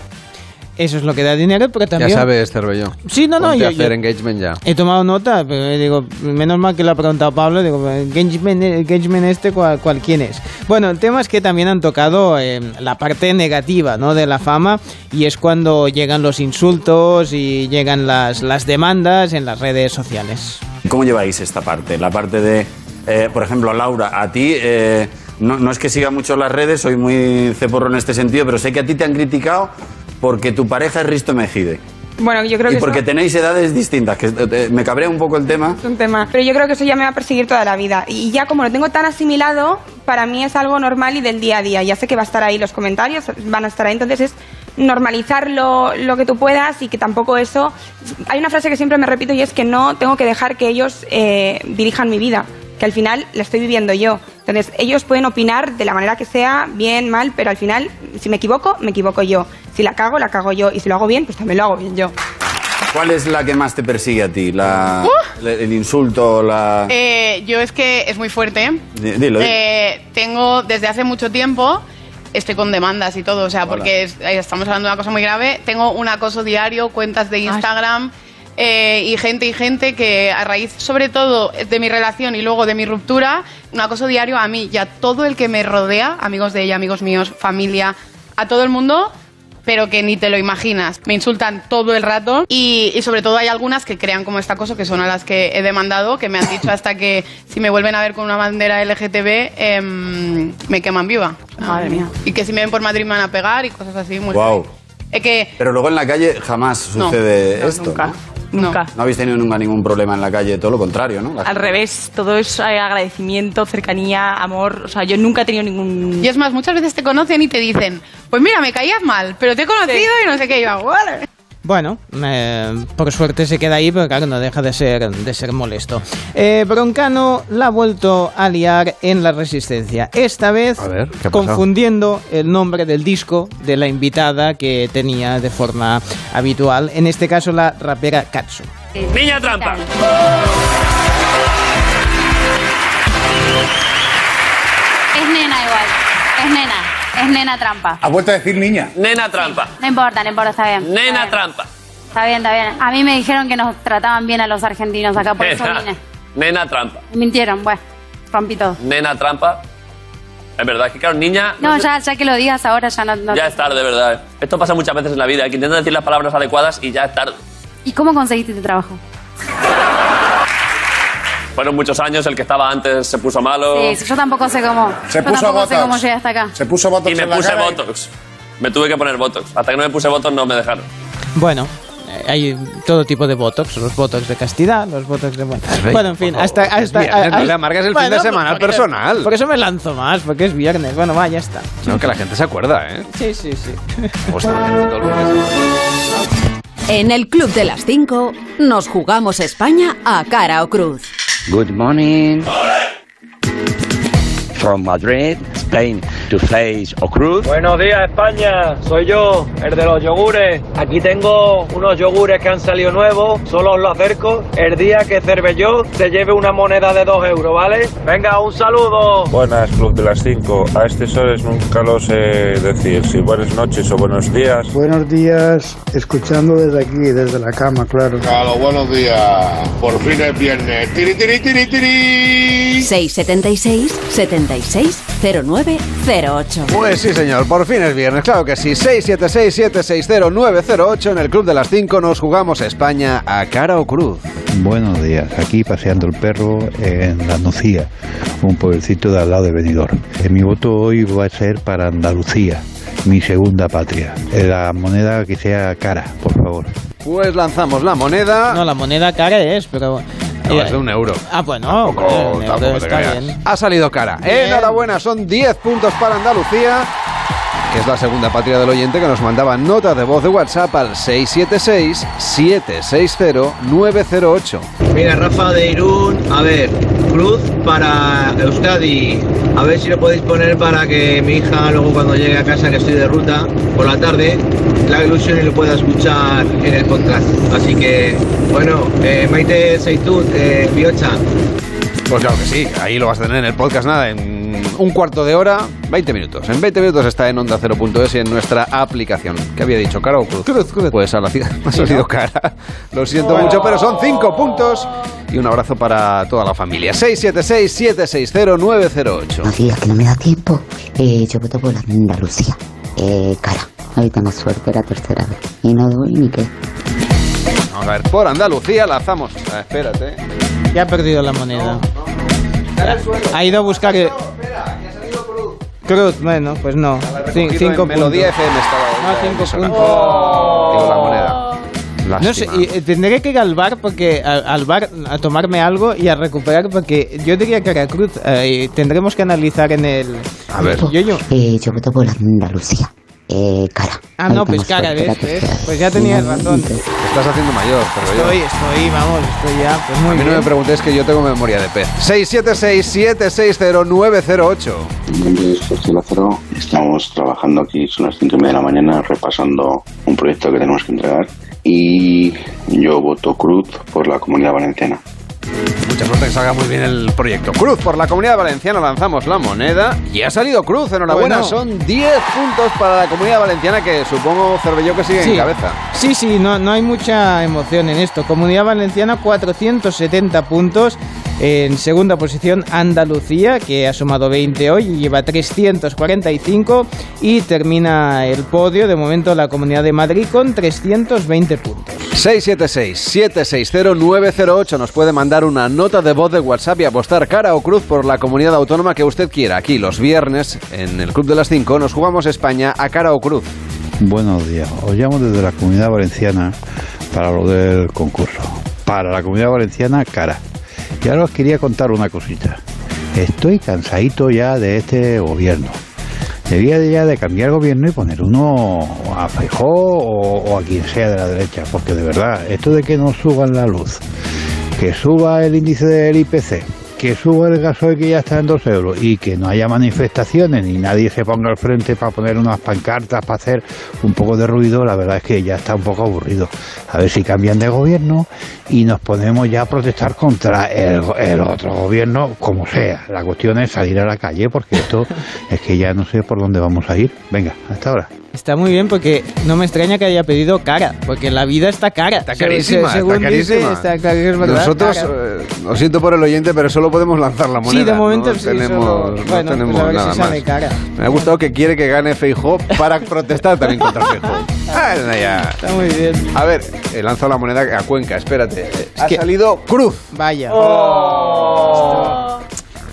Eso es lo que da dinero, pero también... Ya sabes, Cervello. Sí, no, no, yo- a hacer yo- engagement ya. He tomado nota, pero eh, digo, menos mal que lo ha preguntado Pablo, digo, engagement, engagement este, ¿cuál, cuál quién es? Bueno, el tema es que también han tocado eh, la parte negativa ¿no? de la fama y es cuando llegan los insultos y llegan las, las demandas en las redes sociales. ¿Cómo lleváis esta parte? La parte de, eh, por ejemplo, Laura, a ti, eh, no, no es que siga mucho las redes, soy muy ceporro en este sentido, pero sé que a ti te han criticado porque tu pareja es Risto Mejide. Bueno, yo creo Y que porque eso tenéis edades distintas, que eh, me cabrea un poco el tema. es un tema. Pero yo creo que eso ya me va a perseguir toda la vida. Y ya como lo tengo tan asimilado, para mí es algo normal y del día a día. Ya sé que va a estar ahí los comentarios, van a estar ahí. Entonces es normalizar lo, lo que tú puedas y que tampoco eso... Hay una frase que siempre me repito y es que no tengo que dejar que ellos eh, dirijan mi vida. Que al final la estoy viviendo yo. Entonces ellos pueden opinar de la manera que sea, bien, mal, pero al final, si me equivoco, me equivoco yo. Si la cago, la cago yo. Y si lo hago bien, pues también lo hago bien yo. ¿Cuál es la que más te persigue a ti? La, Uh. el insulto, la... Eh, yo es que es muy fuerte. Di- Dilo, dilo. Eh, tengo desde hace mucho tiempo, estoy con demandas y todo, o sea, porque es- eh, estamos hablando de una cosa muy grave. Tengo un acoso diario, cuentas de Instagram eh, y gente y gente que a raíz, sobre todo, de mi relación y luego de mi ruptura, un acoso diario a mí y a todo el que me rodea, amigos de ella, amigos míos, familia, a todo el mundo. Pero que ni te lo imaginas. Me insultan todo el rato y, y sobre todo hay algunas que crean como este acoso, que son a las que he demandado, que me han dicho hasta que si me vuelven a ver con una bandera LGTB em, me queman viva. Madre mía. Y que si me ven por Madrid me van a pegar y cosas así. Muy Wow. Es que Pero luego en la calle jamás No, sucede no, esto. nunca, ¿no? nunca. No habéis tenido nunca ningún problema en la calle, todo lo contrario, ¿no? La- Al revés, todo es eh, agradecimiento, cercanía, amor. O sea, yo nunca he tenido ningún. Y es más, muchas veces te conocen y te dicen, pues mira, me caías mal, pero te he conocido y no sé qué. Hago, vale. Bueno, eh, por suerte se queda ahí, pero claro, no deja de ser, de ser molesto. Eh, Broncano la ha vuelto a liar en la resistencia. Esta vez confundiendo el nombre del disco de la invitada que tenía de forma habitual. En este caso, la rapera Katsu. Niña trampa. Es nena igual. Es nena. Es nena trampa. Ha vuelto a decir niña. Nena trampa. No importa, no importa, está bien. Nena Está bien. trampa. Está bien, está bien. A mí me dijeron que nos trataban bien a los argentinos acá, por eso vine. nena trampa. Me mintieron, bueno. Rompí todo. Nena trampa. Es verdad, es que claro, niña. No, sé- ya, ya que lo digas ahora ya no... no- Ya es tarde, verdad. Esto pasa muchas veces en la vida, que intentan decir las palabras adecuadas y ya es tarde. ¿Y cómo conseguiste este trabajo? Fueron muchos años, el que estaba antes se puso malo. Sí, yo tampoco sé cómo... Se yo puso tampoco sé Botox. cómo llegué hasta acá. Se puso Botox Y me puse Botox. Me tuve que poner Botox. Hasta que no me puse Botox no me dejaron. Bueno, eh, hay todo tipo de botox, los botox de castidad, los botox de... Bueno, bueno, en fin, hasta... hasta viernes, no le amargas el fin de semana al porque- personal. Por eso me lanzo más, porque es viernes. Bueno, va, ya está. No, que la gente se acuerda, ¿eh? Sí, sí, sí. Todo el. En el Club de las 5 nos jugamos España a cara o cruz. Good morning. From Madrid, Spain to face o Cruz. Buenos días España, soy yo, el de los yogures. Aquí tengo unos yogures que han salido nuevos, solo os lo acerco. El día que Cervelló se lleve una moneda de 2 euros, ¿vale? Venga, un saludo. Buenas, Club de las 5. A estas horas nunca lo sé decir, si buenas noches o buenos días. Buenos días, escuchando desde aquí, desde la cama, claro. Claro, buenos días. Por fin es viernes. Tiri, tiri, tiri, tiri. 676 76 09 08. Pues sí, señor, por fin es viernes, claro que sí. 676-760-908 en el Club de las 5 nos jugamos España a cara o cruz. Buenos días, aquí paseando el perro en La Nucía, un pueblecito de al lado de Benidorm. Eh, mi voto hoy va a ser para Andalucía mi segunda patria. Eh, La moneda que sea cara, por favor. Pues lanzamos la moneda. No, la moneda cara es, pero... No, eh, es de un euro. Ah, bueno, Tampoco- bueno, un euro tampoco te está creas. bien. Ha salido cara. Bien. Enhorabuena, son 10 puntos para Andalucía, que es la segunda patria del oyente que nos mandaba nota de voz de WhatsApp al 676-760-908. Mira, Rafa de Irún, a ver, cruz para Euskadi. A ver si lo podéis poner para que mi hija luego cuando llegue a casa, que estoy de ruta, por la tarde, la ilusión y lo pueda escuchar en el podcast. Así que, bueno, eh, Maite Seitut, eh, Biocha. Pues claro que sí, ahí lo vas a tener en el podcast, nada, en un cuarto de hora, 20 minutos. En 20 minutos está en onda 0.es y en nuestra aplicación. ¿Qué había dicho? ¿Cara o cruz? Cruz, cruz. Pues a la ciudad me ha salido cara. Lo siento mucho, pero son 5 puntos y un abrazo para toda la familia. 676-760-908. Buenos días, que no me da tiempo. Eh, yo voto por la Andalucía. Eh, cara. Ahí tengo suerte la tercera vez. Y no doy ni qué. Vamos a ver, por Andalucía lanzamos. Ah, espérate. Ya ha perdido la moneda. Ha ido a buscar... Cruz, bueno, pues no. Cinco en Melodía puntos. FM estaba No, ahorita cinco puntos. Digo, la moneda. No sé, y, eh, tendré que ir al bar porque a- al bar a tomarme algo y a recuperar porque yo diría que era Cruz. eh, y tendremos que analizar en el. A ver. Yo, yo. Eh, yo voto por la Andalucía. Eh, cara. Ah, no, pues cara, ¿ves? ¿ves? Pues ya tenías razón. Estás haciendo mayor, pero yo. Estoy, estoy, vamos, estoy ya. Pues muy a mí no me preguntéis que yo tengo memoria de pez. 676-760-908. Festival Cero. Estamos trabajando aquí, son las 5 y media de la mañana, repasando un proyecto que tenemos que entregar. Y yo voto Cruz por la comunidad valenciana. Mucha suerte que salga muy bien el proyecto. Cruz por la comunidad valenciana, lanzamos la moneda y ha salido Cruz. Enhorabuena, Bueno. son 10 puntos para la comunidad valenciana que supongo Cervelló que sigue en cabeza. Sí, sí, no, no hay mucha emoción en esto. Comunidad Valenciana, 470 puntos. En segunda posición, Andalucía, que ha sumado 20 hoy y lleva 345. Y termina el podio, de momento, la Comunidad de Madrid con 320 puntos. 676-760-908 nos puede mandar una nota de voz de WhatsApp y apostar cara o cruz por la comunidad autónoma que usted quiera. Aquí los viernes, en el Club de las 5, nos jugamos España a cara o cruz. Buenos días. Os llamo desde la Comunidad Valenciana para lo del concurso. Para la Comunidad Valenciana, cara. Y ahora os quería contar una cosita. Estoy cansadito ya de este gobierno. Debía de ya de cambiar gobierno y poner uno a Feijóo o, o a quien sea de la derecha, porque de verdad, esto de que no suban la luz, que suba el índice del IPC, que suba el gasoil que ya está en 2 euros y que no haya manifestaciones ni nadie se ponga al frente para poner unas pancartas, para hacer un poco de ruido, la verdad es que ya está un poco aburrido. A ver si cambian de gobierno y nos ponemos ya a protestar contra el, el otro gobierno, como sea. La cuestión es salir a la calle porque esto es que ya no sé por dónde vamos a ir. Venga, hasta ahora. Está muy bien porque no me extraña que haya pedido cara, porque la vida está cara. Está carísima, está carísima. está claro que es verdad, Nosotros, eh, lo siento por el oyente, pero solo podemos lanzar la moneda. Sí, de momento no sí, tenemos, solo- no bueno, tenemos pues a ver si nada sale más. cara. Me ha gustado que quiere que gane Feijó para protestar también contra Feijó. Ah. Está muy bien. A ver, he lanzado la moneda a Cuenca, espérate. ha que- salido Cruz. Vaya. Oh.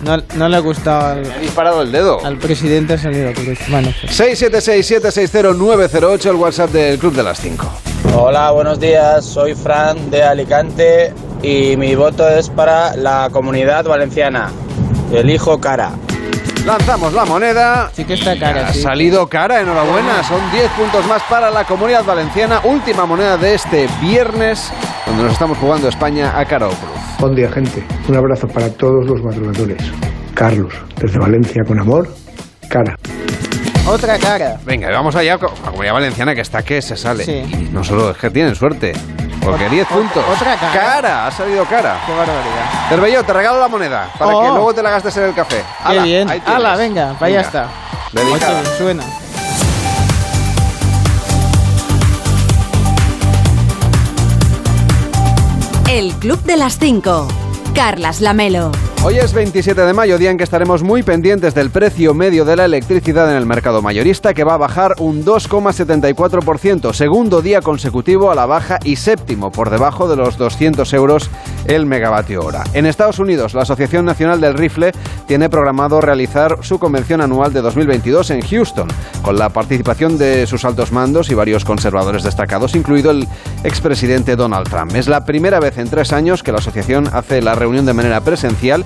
No, no le ha gustado al, He disparado el dedo. al presidente, ha salido Cruz. Bueno, pues. 676-760-908, el WhatsApp del Club de las 5. Hola, buenos días. Soy Fran de Alicante y mi voto es para la comunidad valenciana. Elijo cara. Lanzamos la moneda. Sí que está cara, Ha sí. salido cara, enhorabuena. Son 10 puntos más para la comunidad valenciana. Última moneda de este viernes, donde nos estamos jugando España a cara o cruz. Buen día, gente. Un abrazo para todos los madrugadores. Carlos, desde Valencia con amor, cara. Otra cara. Venga, vamos allá con la comunidad valenciana que está que se sale. Sí. Y no solo es que tienen suerte, porque 10 puntos. otra cara. ha salido cara. Qué barbaridad. Cervelló, te regalo la moneda para Oh. que luego te la gastes en el café. Qué Ala, bien. Hala, venga, para allá Venga. está. Dedicada. Oye, suena. El Club de las 5. Carlas Lamelo. Hoy es 27 de mayo, día en que estaremos muy pendientes del precio medio de la electricidad en el mercado mayorista, que va a bajar un 2,74%, segundo día consecutivo a la baja y séptimo por debajo de los 200 euros el megavatio hora. En Estados Unidos, la Asociación Nacional del Rifle tiene programado realizar su convención anual de 2022 en Houston, con la participación de sus altos mandos y varios conservadores destacados, incluido el expresidente Donald Trump. Es la primera vez en tres años que la asociación hace la reunión de manera presencial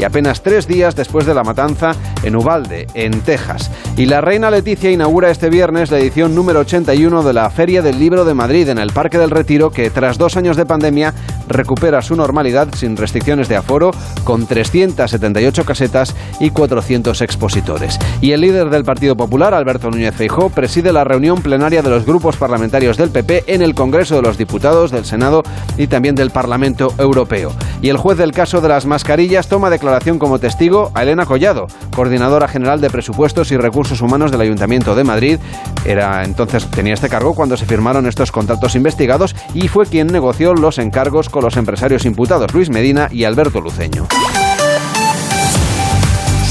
y apenas tres días después de la matanza en Uvalde, en Texas. Y la reina Leticia inaugura este viernes la edición número 81 de la Feria del Libro de Madrid en el Parque del Retiro, que tras dos años de pandemia recupera su normalidad sin restricciones de aforo, con 378 casetas y 400 expositores. Y el líder del Partido Popular, Alberto Núñez Feijó, preside la reunión plenaria de los grupos parlamentarios del PP en el Congreso de los Diputados, del Senado y también del Parlamento Europeo. Y el juez del caso de las mascarillas toma como testigo a Elena Collado, coordinadora general de presupuestos y recursos humanos del Ayuntamiento de Madrid. Era entonces tenía este cargo cuando se firmaron estos contratos investigados y fue quien negoció los encargos con los empresarios imputados Luis Medina y Alberto Luceño.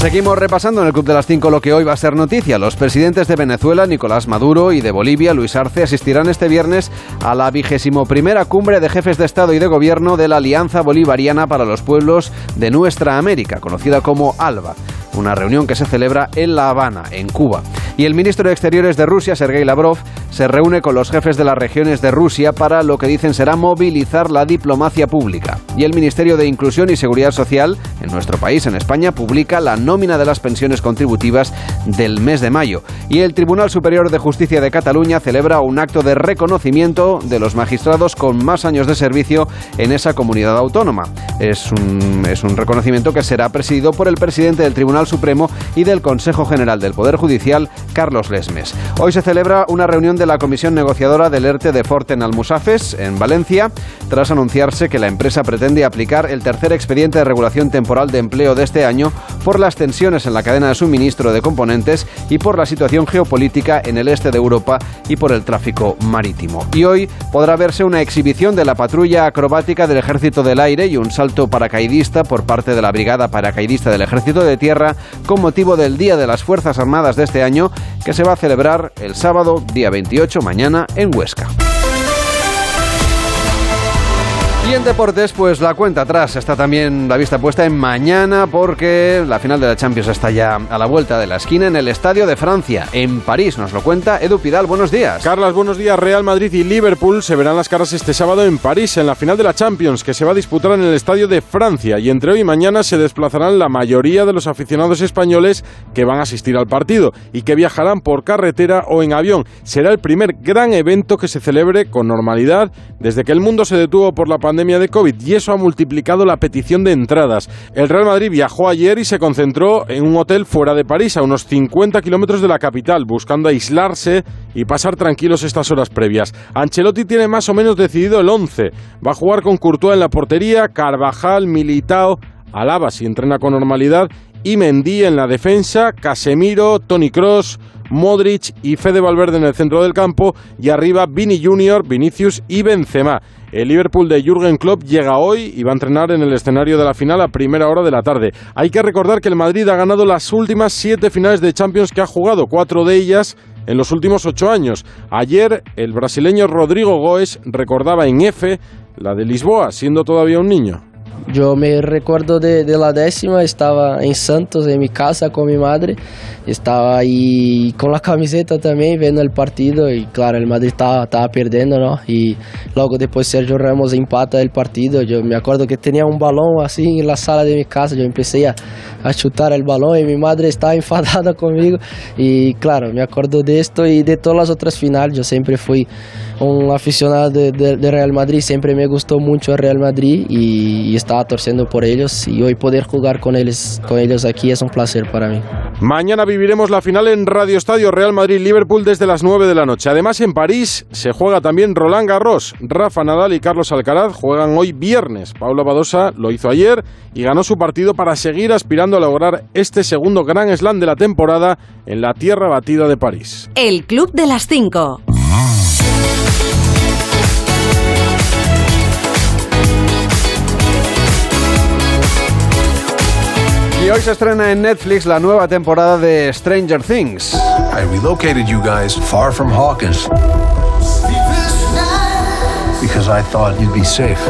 Seguimos repasando en el Club de las Cinco lo que hoy va a ser noticia. Los presidentes de Venezuela, Nicolás Maduro, y de Bolivia, Luis Arce, asistirán este viernes a la vigésimo primera cumbre de jefes de Estado y de Gobierno de la Alianza Bolivariana para los Pueblos de Nuestra América, conocida como ALBA una reunión que se celebra en La Habana, en Cuba. Y el ministro de Exteriores de Rusia, Sergei Lavrov, se reúne con los jefes de las regiones de Rusia para lo que dicen será movilizar la diplomacia pública. Y el Ministerio de Inclusión y Seguridad Social, en nuestro país, en España, publica la nómina de las pensiones contributivas del mes de mayo. Y el Tribunal Superior de Justicia de Cataluña celebra un acto de reconocimiento de los magistrados con más años de servicio en esa comunidad autónoma. Es un, es un reconocimiento que será presidido por el presidente del Tribunal Supremo y del Consejo General del Poder Judicial, Carlos Lesmes. Hoy se celebra una reunión de la Comisión Negociadora del ERTE de Forten Almusafes, en Valencia, tras anunciarse que la empresa pretende aplicar el tercer expediente de regulación temporal de empleo de este año por las tensiones en la cadena de suministro de componentes y por la situación geopolítica en el este de Europa y por el tráfico marítimo. Y hoy podrá verse una exhibición de la patrulla acrobática del Ejército del Aire y un salto paracaidista por parte de la Brigada Paracaidista del Ejército de Tierra con motivo del Día de las Fuerzas Armadas de este año que se va a celebrar el sábado, día 28, mañana, en Huesca. Y en deportes, pues la cuenta atrás está también la vista puesta en mañana porque la final de la Champions está ya a la vuelta de la esquina en el Estadio de Francia, en París. Nos lo cuenta Edu Pidal. Buenos días. Carlas, buenos días. Real Madrid y Liverpool se verán las caras este sábado en París en la final de la Champions que se va a disputar en el Estadio de Francia. Y entre hoy y mañana se desplazarán la mayoría de los aficionados españoles que van a asistir al partido y que viajarán por carretera o en avión. Será el primer gran evento que se celebre con normalidad desde que el mundo se detuvo por la pandemia de COVID y eso ha multiplicado la petición de entradas. El Real Madrid viajó ayer y se concentró en un hotel fuera de París, a unos 50 kilómetros de la capital, buscando aislarse y pasar tranquilos estas horas previas. Ancelotti tiene más o menos decidido el 11. Va a jugar con Courtois en la portería, Carvajal, Militao, Alaba si entrena con normalidad y Mendy en la defensa, Casemiro, Tony Cross, Modric y Fede Valverde en el centro del campo y arriba Vini Junior, Vinicius y Benzema. El Liverpool de Jürgen Klopp llega hoy y va a entrenar en el escenario de la final a primera hora de la tarde. Hay que recordar que el Madrid ha ganado las últimas siete finales de Champions que ha jugado, cuatro de ellas en los últimos ocho años. Ayer el brasileño Rodrigo Goes recordaba en F la de Lisboa, siendo todavía un niño. Yo me recuerdo de, la décima, estaba en Santos, en mi casa con mi madre, estaba ahí con la camiseta también viendo el partido y claro, el Madrid estaba, estaba perdiendo, ¿no? Y luego después Sergio Ramos empata el partido, yo me acuerdo que tenía un balón así en la sala de mi casa, yo empecé a, a chutar el balón y mi madre estaba enfadada conmigo. Y claro, me acuerdo de esto y de todas las otras finales, yo siempre fui un aficionado de, Real Madrid, siempre me gustó mucho el Real Madrid y estaba torciendo por ellos y hoy poder jugar con ellos, con ellos aquí es un placer para mí. Mañana viviremos la final en Radio Estadio Real Madrid-Liverpool desde las 9 de la noche. Además, en París se juega también Roland Garros. Rafa Nadal y Carlos Alcaraz juegan hoy viernes. Paula Badosa lo hizo ayer y ganó su partido para seguir aspirando a lograr este segundo gran slam de la temporada en la tierra batida de París. El Club de las 5. Hoy se estrena en Netflix la nueva temporada de Stranger Things. I relocated you guys far from Hawkins because I thought you'd be safe.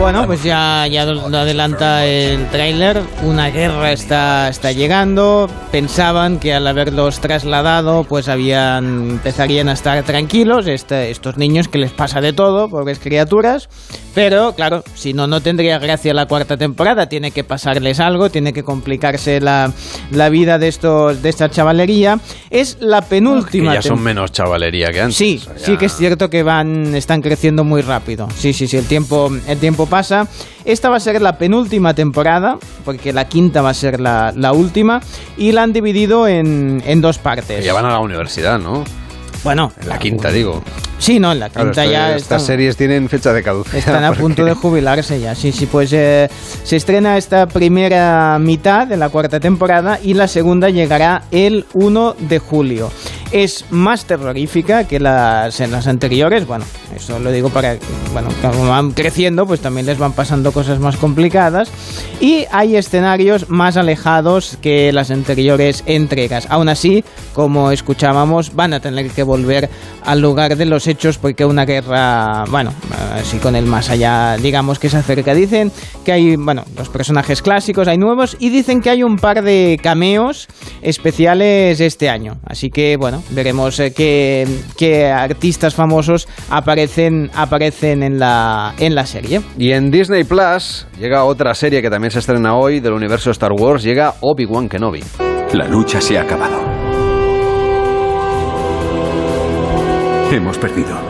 Bueno, pues ya, ya lo adelanta el tráiler. Una guerra está, está llegando. Pensaban que al haberlos trasladado, pues habían empezarían a estar tranquilos. Este, estos niños que les pasa de todo, pobres criaturas. Pero claro, si no, no tendría gracia la cuarta temporada. Tiene que pasarles algo, tiene que complicarse la, la vida de estos de esta chavalería. Es la penúltima. Que ya son menos chavalería que antes. Sí, O sea, sí ya- que es cierto que van, están creciendo muy rápido. Sí, sí, sí, el tiempo, el tiempo pasa. Esta va a ser la penúltima temporada, porque la quinta va a ser la, la última, y la han dividido en, en dos partes. Ya van a la universidad, ¿no? Bueno, En la quinta, digo. Sí, no, en la quinta ya estas están- series tienen fecha de caducidad. Están a porque- punto de jubilarse ya, sí, sí, pues eh, se estrena esta primera mitad de la cuarta temporada y la segunda llegará el 1 de julio. Es más terrorífica que las, en las anteriores, bueno, eso lo digo para, bueno, como van creciendo, pues también les van pasando cosas más complicadas y hay escenarios más alejados que las anteriores entregas. Aún así, como escuchábamos, van a tener que volver al lugar de los hechos porque una guerra, bueno, así con el más allá, digamos que se acerca. Dicen que hay, bueno, los personajes clásicos, hay nuevos y dicen que hay un par de cameos especiales este año. Así que, bueno, veremos eh, qué, qué artistas famosos aparecen, aparecen en, la, en la serie. Y en Disney Plus llega otra serie que también se estrena hoy del universo Star Wars. Llega Obi-Wan Kenobi. La lucha se ha acabado. Hemos perdido.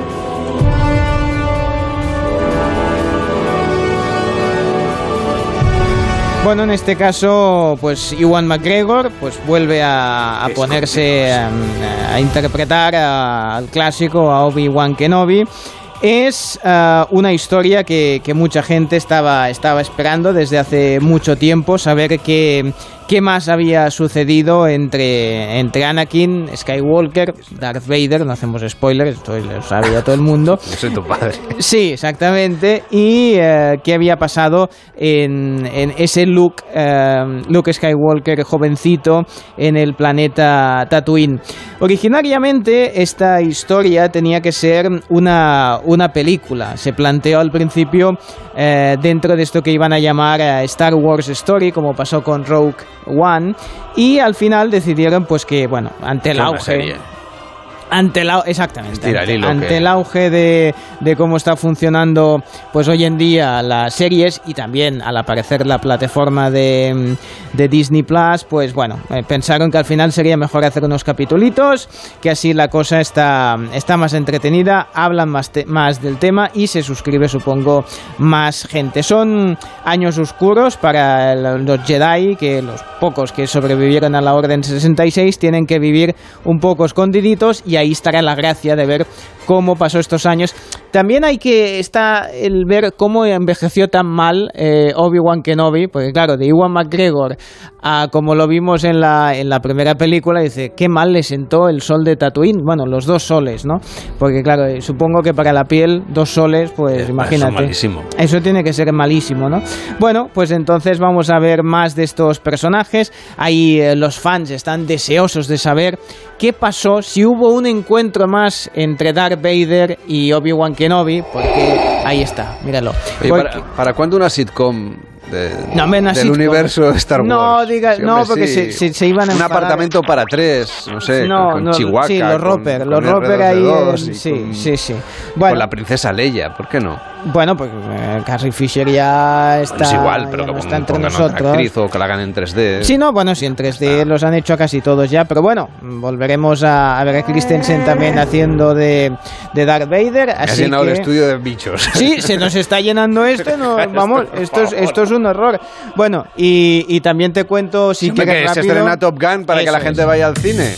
Bueno, en este caso, pues Iwan McGregor pues vuelve a, a ponerse a, a interpretar al clásico, a Obi-Wan Kenobi. Es ah, una historia que, que mucha gente estaba, estaba esperando desde hace mucho tiempo, saber qué, qué más había sucedido entre, entre Anakin, Skywalker, Darth Vader, no hacemos spoilers, esto lo sabe ya todo el mundo. Yo soy tu padre. Sí, exactamente. Y eh, qué había pasado en, en ese Luke, eh, Luke Skywalker jovencito en el planeta Tatooine. Originariamente esta historia tenía que ser una, una película. Se planteó al principio eh, dentro de esto que iban a llamar Star Wars Story, como pasó con Rogue One. Y al final decidieron pues que, bueno, ante el auge... Ante exactamente, Tira ante, hilo ante que- el auge de, de cómo está funcionando pues hoy en día las series y también al aparecer la plataforma de, de Disney Plus, pues bueno, eh, pensaron que al final sería mejor hacer unos capitulitos, que así la cosa está, está más entretenida, hablan más, te- más del tema y se suscribe supongo más gente. Son años oscuros para el- los Jedi, que los pocos que sobrevivieron a la Orden 66 tienen que vivir un poco escondiditos y ahí estará la gracia de ver cómo pasó estos años. También hay que está el ver cómo envejeció tan mal eh, Obi-Wan Kenobi, porque claro, de Iwan McGregor a como lo vimos en la, en la primera película, dice, qué mal le sentó el sol de Tatooine, bueno, los dos soles, ¿no? Porque claro, eh, supongo que para la piel, dos soles, pues imagínate. malísimo. Eso tiene que ser malísimo, ¿no? Bueno, pues entonces vamos a ver más de estos personajes. Ahí eh, los fans están deseosos de saber qué pasó, si hubo un encuentro más entre Darth Vader y Obi-Wan Kenobi, porque ahí está, míralo. Oye, Porque- ¿para, para cuándo una sitcom de- No, del sitcom. universo Star Wars? No, diga- Sí, no, hombre, porque sí. se- se- se iban a Un enfadar. apartamento para tres, no sé, no, con no, Chihuahua. sí, los Roper, los Roper ahí, en- sí, sí, sí. Bueno, Con la princesa Leia, ¿por qué no? Bueno, pues eh, Carrie Fisher ya está, es igual, pero que no está entre nosotros. actriz o que la hagan en 3D. Sí, no, bueno, sí, en 3D los han hecho casi todos ya, pero bueno, volveremos a, a ver a Christensen también haciendo de, de Darth Vader. Así llenado que... el estudio de bichos. Sí, se nos está llenando esto, no, vamos, esto es, esto es un horror. Bueno, y, y también te cuento si quieres que se rápido- estrena Top Gun para que la gente es. vaya al cine.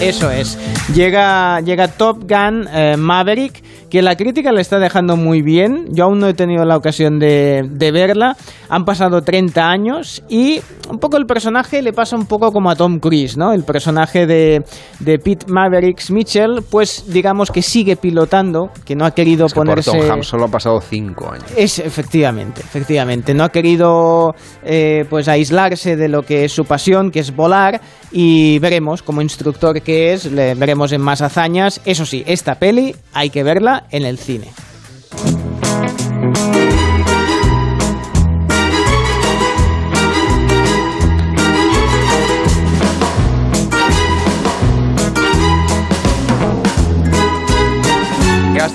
Eso es. Llega, llega Top Gun eh, Maverick, que la crítica le está dejando muy bien. Yo aún no he tenido la ocasión de, de verla. Han pasado 30 años y un poco el personaje le pasa un poco como a Tom Cruise, ¿no? El personaje de, de Pete Mavericks Mitchell, pues digamos que sigue pilotando, que no ha querido Es que por ponerse... Tom solo han pasado cinco años. Es efectivamente, efectivamente. No ha querido eh, pues aislarse de lo que es su pasión, que es volar, y veremos como instructor que es, le veremos en más hazañas. Eso sí, esta peli hay que verla en el cine.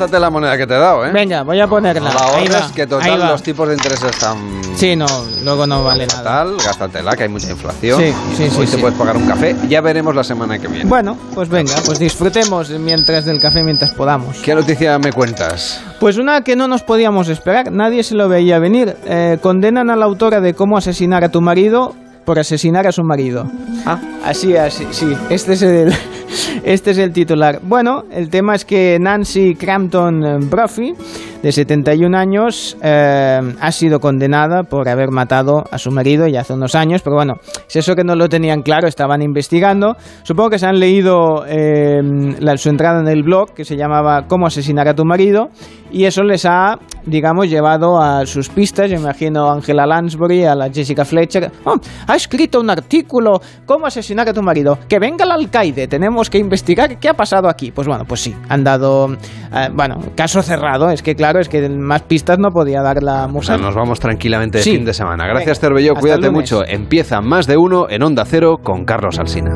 Gástate la moneda que te he dado, ¿eh? Venga, voy a ponerla. La ahorres, va, que total los tipos de interés están Sí, no, luego no vale nada. fatal. Gástatela, que hay mucha inflación. Sí, y sí, hoy sí, te sí. puedes pagar un café. Ya veremos la semana que viene. Bueno, pues venga, pues disfrutemos mientras del café mientras podamos. ¿Qué noticia me cuentas? Pues una que no nos podíamos esperar, nadie se lo veía venir. Eh, condenan a la autora de cómo asesinar a tu marido por asesinar a su marido. Ah. Así, así, sí. Este es el, este es el titular. Bueno, el tema es que Nancy Crampton eh, Brophy, de 71 años, eh, ha sido condenada por haber matado a su marido ya hace unos años, pero bueno, es eso que no lo tenían claro, estaban investigando. Supongo que se han leído eh, su entrada en el blog, que se llamaba Cómo asesinar a tu marido, y eso les ha, digamos, llevado a sus pistas. Yo imagino a Angela Lansbury, a la Jessica Fletcher. "Oh, ha escrito un artículo, ¿cómo asesinar a tu marido? Que venga el alcaide, tenemos que investigar qué ha pasado aquí. Pues bueno, pues sí, han dado, eh, bueno, caso cerrado. Es que claro, es que más pistas no podía dar la O sea, mujer. nos vamos tranquilamente de Sí. fin de semana. Gracias, Venga, hasta Cuídate mucho. Empieza más de uno en Onda Cero con Carlos Alsina.